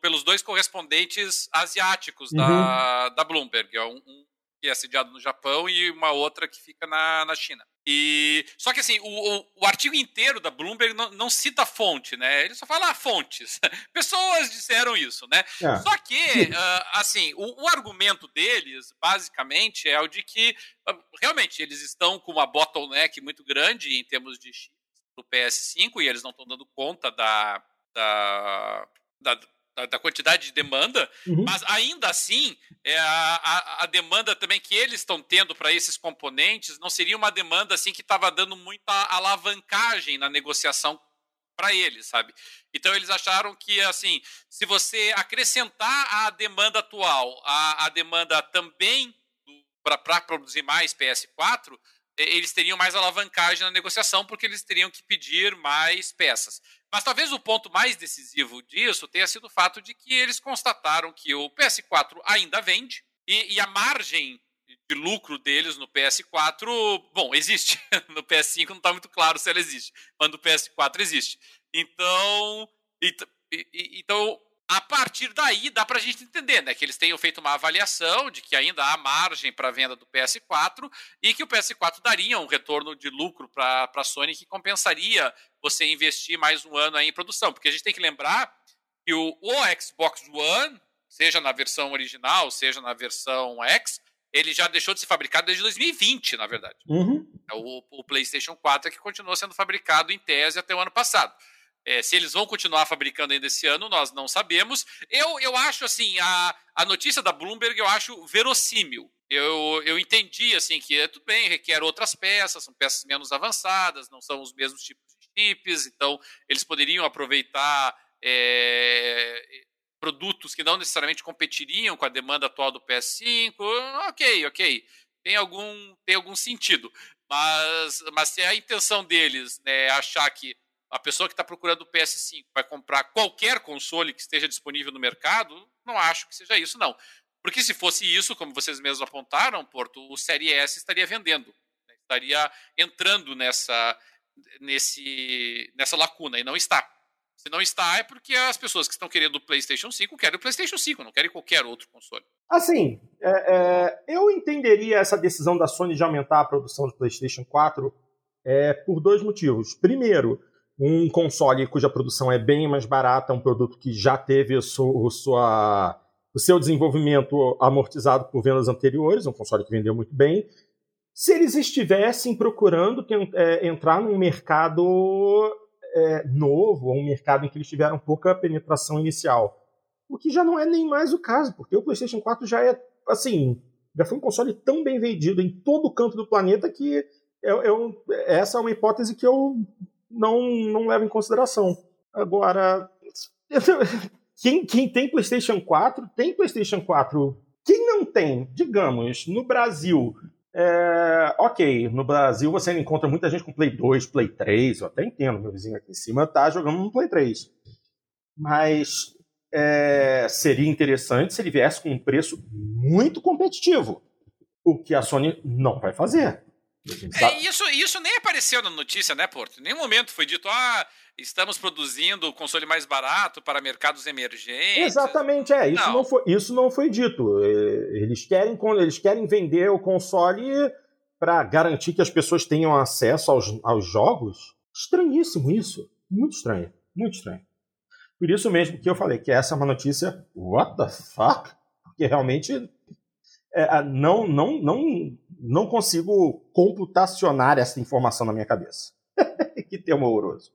pelos dois correspondentes asiáticos uhum. da, da Bloomberg. É um que é sediado no Japão, e uma outra que fica na, na China. E só que assim, o, o, o artigo inteiro da Bloomberg não, não, cita fonte, né? Ele só fala fontes. Pessoas disseram isso, né? É. Só que, uh, assim, o, o, argumento deles, basicamente, é o de que uh, realmente eles estão com uma bottleneck muito grande em termos de chips do PS5 e eles não estão dando conta da, da, da da, quantidade de demanda, uhum. mas ainda assim, é, a, a, demanda também que eles estão tendo para esses componentes não seria uma demanda assim que estava dando muita alavancagem na negociação para eles, sabe? Então eles acharam que assim, se você acrescentar à demanda atual a, a demanda também para produzir mais PS4, eles teriam mais alavancagem na negociação porque eles teriam que pedir mais peças. Mas talvez o ponto mais decisivo disso tenha sido o fato de que eles constataram que o PS4 ainda vende e, e a margem de lucro deles no PS4, bom, existe. No PS5 não está muito claro se ela existe, mas no PS4 existe. Então, então a partir daí dá para a gente entender né, que eles tenham feito uma avaliação de que ainda há margem para a venda do PS4 e que o PS4 daria um retorno de lucro para a Sony que compensaria você investir mais um ano em produção. Porque a gente tem que lembrar que o, o Xbox One, seja na versão original, seja na versão X, ele já deixou de ser fabricado desde 2020, na verdade. Uhum. O, o PlayStation 4 é que continuou sendo fabricado em tese até o ano passado. É, se eles vão continuar fabricando ainda esse ano, nós não sabemos. Eu, eu acho assim, a, a notícia da Bloomberg eu acho verossímil. Eu, eu entendi assim que é, tudo bem, requer outras peças, são peças menos avançadas, não são os mesmos tipos de chips, então eles poderiam aproveitar é, produtos que não necessariamente competiriam com a demanda atual do PS5. Ok, ok. Tem algum, tem algum sentido. Mas, mas se a intenção deles é né, achar que a pessoa que está procurando o PS5 vai comprar qualquer console que esteja disponível no mercado, não acho que seja isso, não. Porque se fosse isso, como vocês mesmos apontaram, Porto, o Série S estaria vendendo, né? estaria entrando nessa, nesse, nessa lacuna, e não está. Se não está, é porque as pessoas que estão querendo o PlayStation 5 querem o PlayStation 5, não querem qualquer outro console. Assim, é, é, eu entenderia essa decisão da Sony de aumentar a produção do PlayStation 4 é, por dois motivos. Primeiro, um console cuja produção é bem mais barata, um produto que já teve o, sua, o seu desenvolvimento amortizado por vendas anteriores, um console que vendeu muito bem. Se eles estivessem procurando é, entrar num mercado é, novo, um mercado em que eles tiveram pouca penetração inicial, o que já não é nem mais o caso, porque o PlayStation 4 já é, assim, já foi um console tão bem vendido em todo o canto do planeta que eu, eu, essa é uma hipótese que eu não, não leva em consideração. Agora, quem, quem tem PlayStation 4 tem PlayStation 4. Quem não tem, digamos, no Brasil, é, ok, no Brasil você encontra muita gente com Play 2, Play 3, eu até entendo, meu vizinho aqui em cima tá jogando no Play 3. Mas é, seria interessante se ele viesse com um preço muito competitivo, o que a Sony não vai fazer. É, isso, isso nem apareceu na notícia, né, Porto? Em nenhum momento foi dito, ah, estamos produzindo o console mais barato para mercados emergentes. Exatamente, é. Isso não, não foi, isso não foi dito. É, eles querem, eles querem vender o console para garantir que as pessoas tenham acesso aos, aos jogos. Estranhíssimo isso. Muito estranho. Muito estranho. Por isso mesmo que eu falei que essa é uma notícia, what the fuck? Porque realmente é, não, não, não, não consigo computacionar essa informação na minha cabeça. que termo horroroso.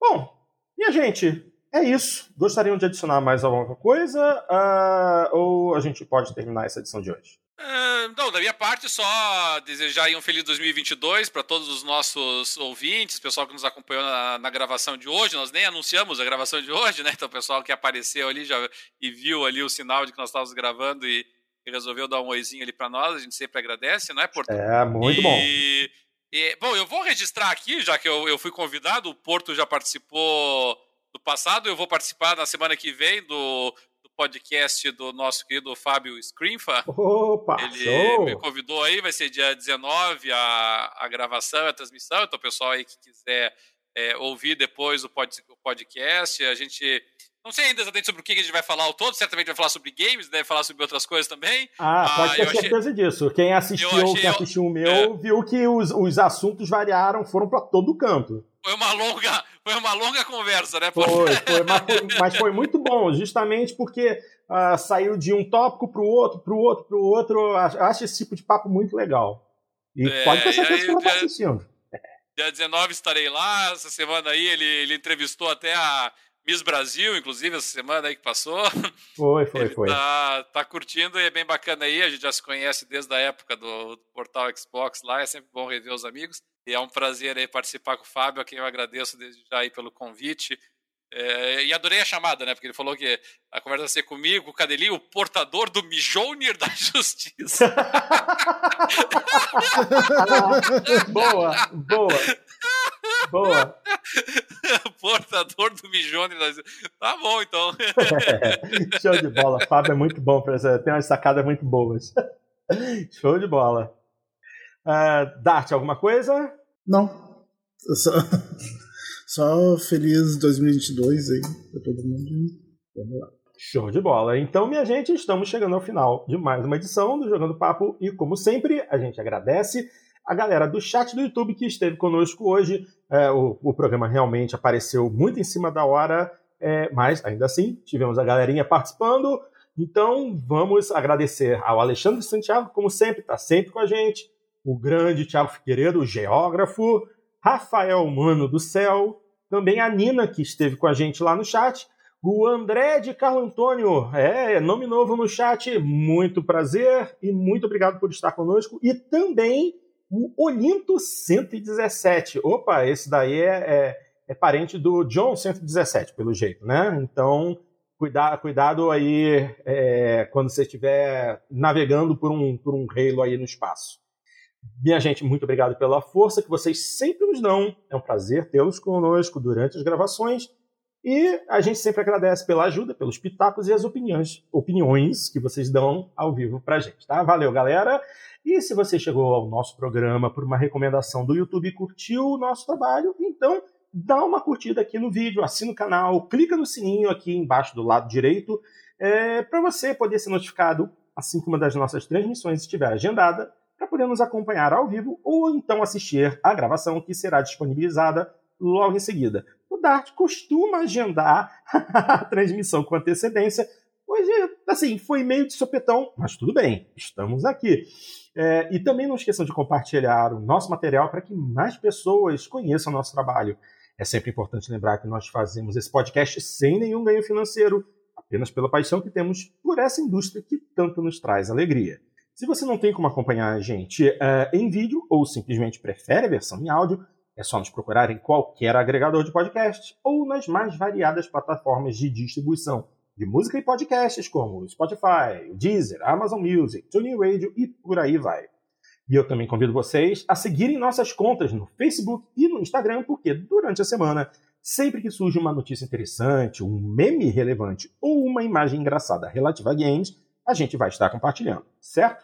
Bom, minha gente, é isso. Gostariam de adicionar mais alguma coisa? Uh, ou a gente pode terminar essa edição de hoje? Uh, não, da minha parte, só desejar um feliz 2022 para todos os nossos ouvintes, pessoal que nos acompanhou na, na, gravação de hoje. Nós nem anunciamos a gravação de hoje, né? Então, o pessoal que apareceu ali já e viu ali o sinal de que nós estávamos gravando e resolveu dar um oizinho ali para nós, a gente sempre agradece, não é, Porto? É, muito e, bom. E, bom, eu vou registrar aqui, já que eu, eu fui convidado, o Porto já participou do passado, eu vou participar na semana que vem do, do podcast do nosso querido Fábio Scrinfa. Opa, Ele show. me convidou aí, vai ser dia 19 a, a gravação, a transmissão, então o pessoal aí que quiser é, ouvir depois o, pod, o podcast, a gente não sei ainda exatamente sobre o que a gente vai falar ao todo, certamente vai falar sobre games, deve falar sobre outras coisas também. Ah, pode ah, ter certeza achei... disso. Quem assistiu, quem assistiu o meu, é. viu que os, os assuntos variaram, foram para todo canto. Foi uma longa, foi uma longa conversa, né? Foi, foi, mas, foi mas foi muito bom, justamente porque uh, saiu de um tópico para o outro, para o outro, para o outro. Acho esse tipo de papo muito legal. E é, pode ter certeza que eu estou assistindo. Dia 19 estarei lá, essa semana aí ele, ele entrevistou até a Miss Brasil, inclusive, essa semana aí que passou. Foi, foi, Ele foi. Tá, tá curtindo e é bem bacana aí. A gente já se conhece desde a época do portal Xbox lá. É sempre bom rever os amigos. E é um prazer aí participar com o Fábio, a quem eu agradeço desde já aí pelo convite. É, e adorei a chamada, né? Porque ele falou que a conversa vai ser comigo, o Cadelinho, o portador do Mijonir da Justiça. boa, boa. Boa. portador do Justiça. Tá bom, então. Show de bola. Fábio é muito bom, tem umas sacadas muito boas. Show de bola. Uh, Dart, alguma coisa? Não. Só, só feliz 2022 aí pra todo mundo. Vamos lá. Show de bola. Então, minha gente, estamos chegando ao final de mais uma edição do Jogando Papo e, como sempre, a gente agradece a galera do chat do YouTube que esteve conosco hoje. É, o, o, programa realmente apareceu muito em cima da hora, é, mas ainda assim tivemos a galerinha participando. Então, vamos agradecer ao Alexandre Santiago, como sempre, está sempre com a gente o grande Tiago Figueiredo, o geógrafo, Rafael Mano do Céu, também a Nina, que esteve com a gente lá no chat, o André de Carlo Antônio, é, nome novo no chat, muito prazer e muito obrigado por estar conosco, e também o Olinto 117. Opa, esse daí é, é, é parente do John 117, pelo jeito, né? Então, cuidado, cuidado aí é, quando você estiver navegando por um, por um Halo aí no espaço. Minha gente, muito obrigado pela força que vocês sempre nos dão. É um prazer tê-los conosco durante as gravações. E a gente sempre agradece pela ajuda, pelos pitacos e as opiniões, opiniões que vocês dão ao vivo pra gente, tá? Valeu, galera! E se você chegou ao nosso programa por uma recomendação do YouTube e curtiu o nosso trabalho, então dá uma curtida aqui no vídeo, assina o canal, clica no sininho aqui embaixo do lado direito, é, para você poder ser notificado assim que uma das nossas transmissões estiver agendada para poder nos acompanhar ao vivo ou então assistir a gravação que será disponibilizada logo em seguida. Dart costuma agendar a transmissão com antecedência. Hoje, assim, foi meio de sopetão, mas tudo bem, estamos aqui. É, e também não esqueçam de compartilhar o nosso material para que mais pessoas conheçam o nosso trabalho. É sempre importante lembrar que nós fazemos esse podcast sem nenhum ganho financeiro, apenas pela paixão que temos por essa indústria que tanto nos traz alegria. Se você não tem como acompanhar a gente uh, em vídeo ou simplesmente prefere a versão em áudio, é só nos procurar em qualquer agregador de podcast ou nas mais variadas plataformas de distribuição de música e podcasts como Spotify, Deezer, Amazon Music, TuneIn Radio e por aí vai. E eu também convido vocês a seguirem nossas contas no Facebook e no Instagram, porque durante a semana, sempre que surge uma notícia interessante, um meme relevante ou uma imagem engraçada relativa a games, a gente vai estar compartilhando, certo?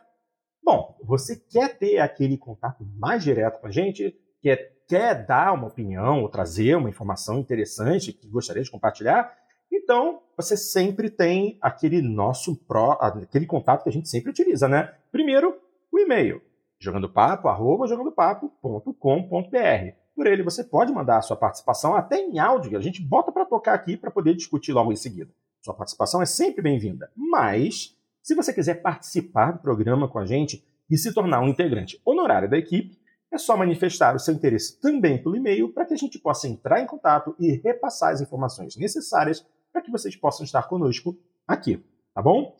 Bom, você quer ter aquele contato mais direto com a gente? Quer, quer dar uma opinião ou trazer uma informação interessante que gostaria de compartilhar? Então, você sempre tem aquele nosso pró, aquele contato que a gente sempre utiliza, né? Primeiro, o e-mail, jogandopapo, arroba jogandopapo.com.br. Por ele você pode mandar a sua participação até em áudio, a gente bota para tocar aqui para poder discutir logo em seguida. Sua participação é sempre bem-vinda, mas se você quiser participar do programa com a gente e se tornar um integrante honorário da equipe, é só manifestar o seu interesse também pelo e-mail para que a gente possa entrar em contato e repassar as informações necessárias para que vocês possam estar conosco aqui, tá bom?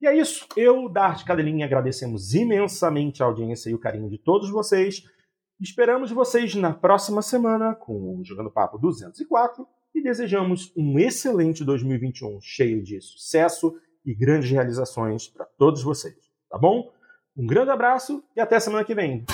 E é isso. Eu, Dart Cadelinha, agradecemos imensamente a audiência e o carinho de todos vocês. Esperamos vocês na próxima semana com o Jogando Papo 204 e desejamos um excelente 2021 cheio de sucesso e grandes realizações para todos vocês, tá bom? Um grande abraço e até semana que vem.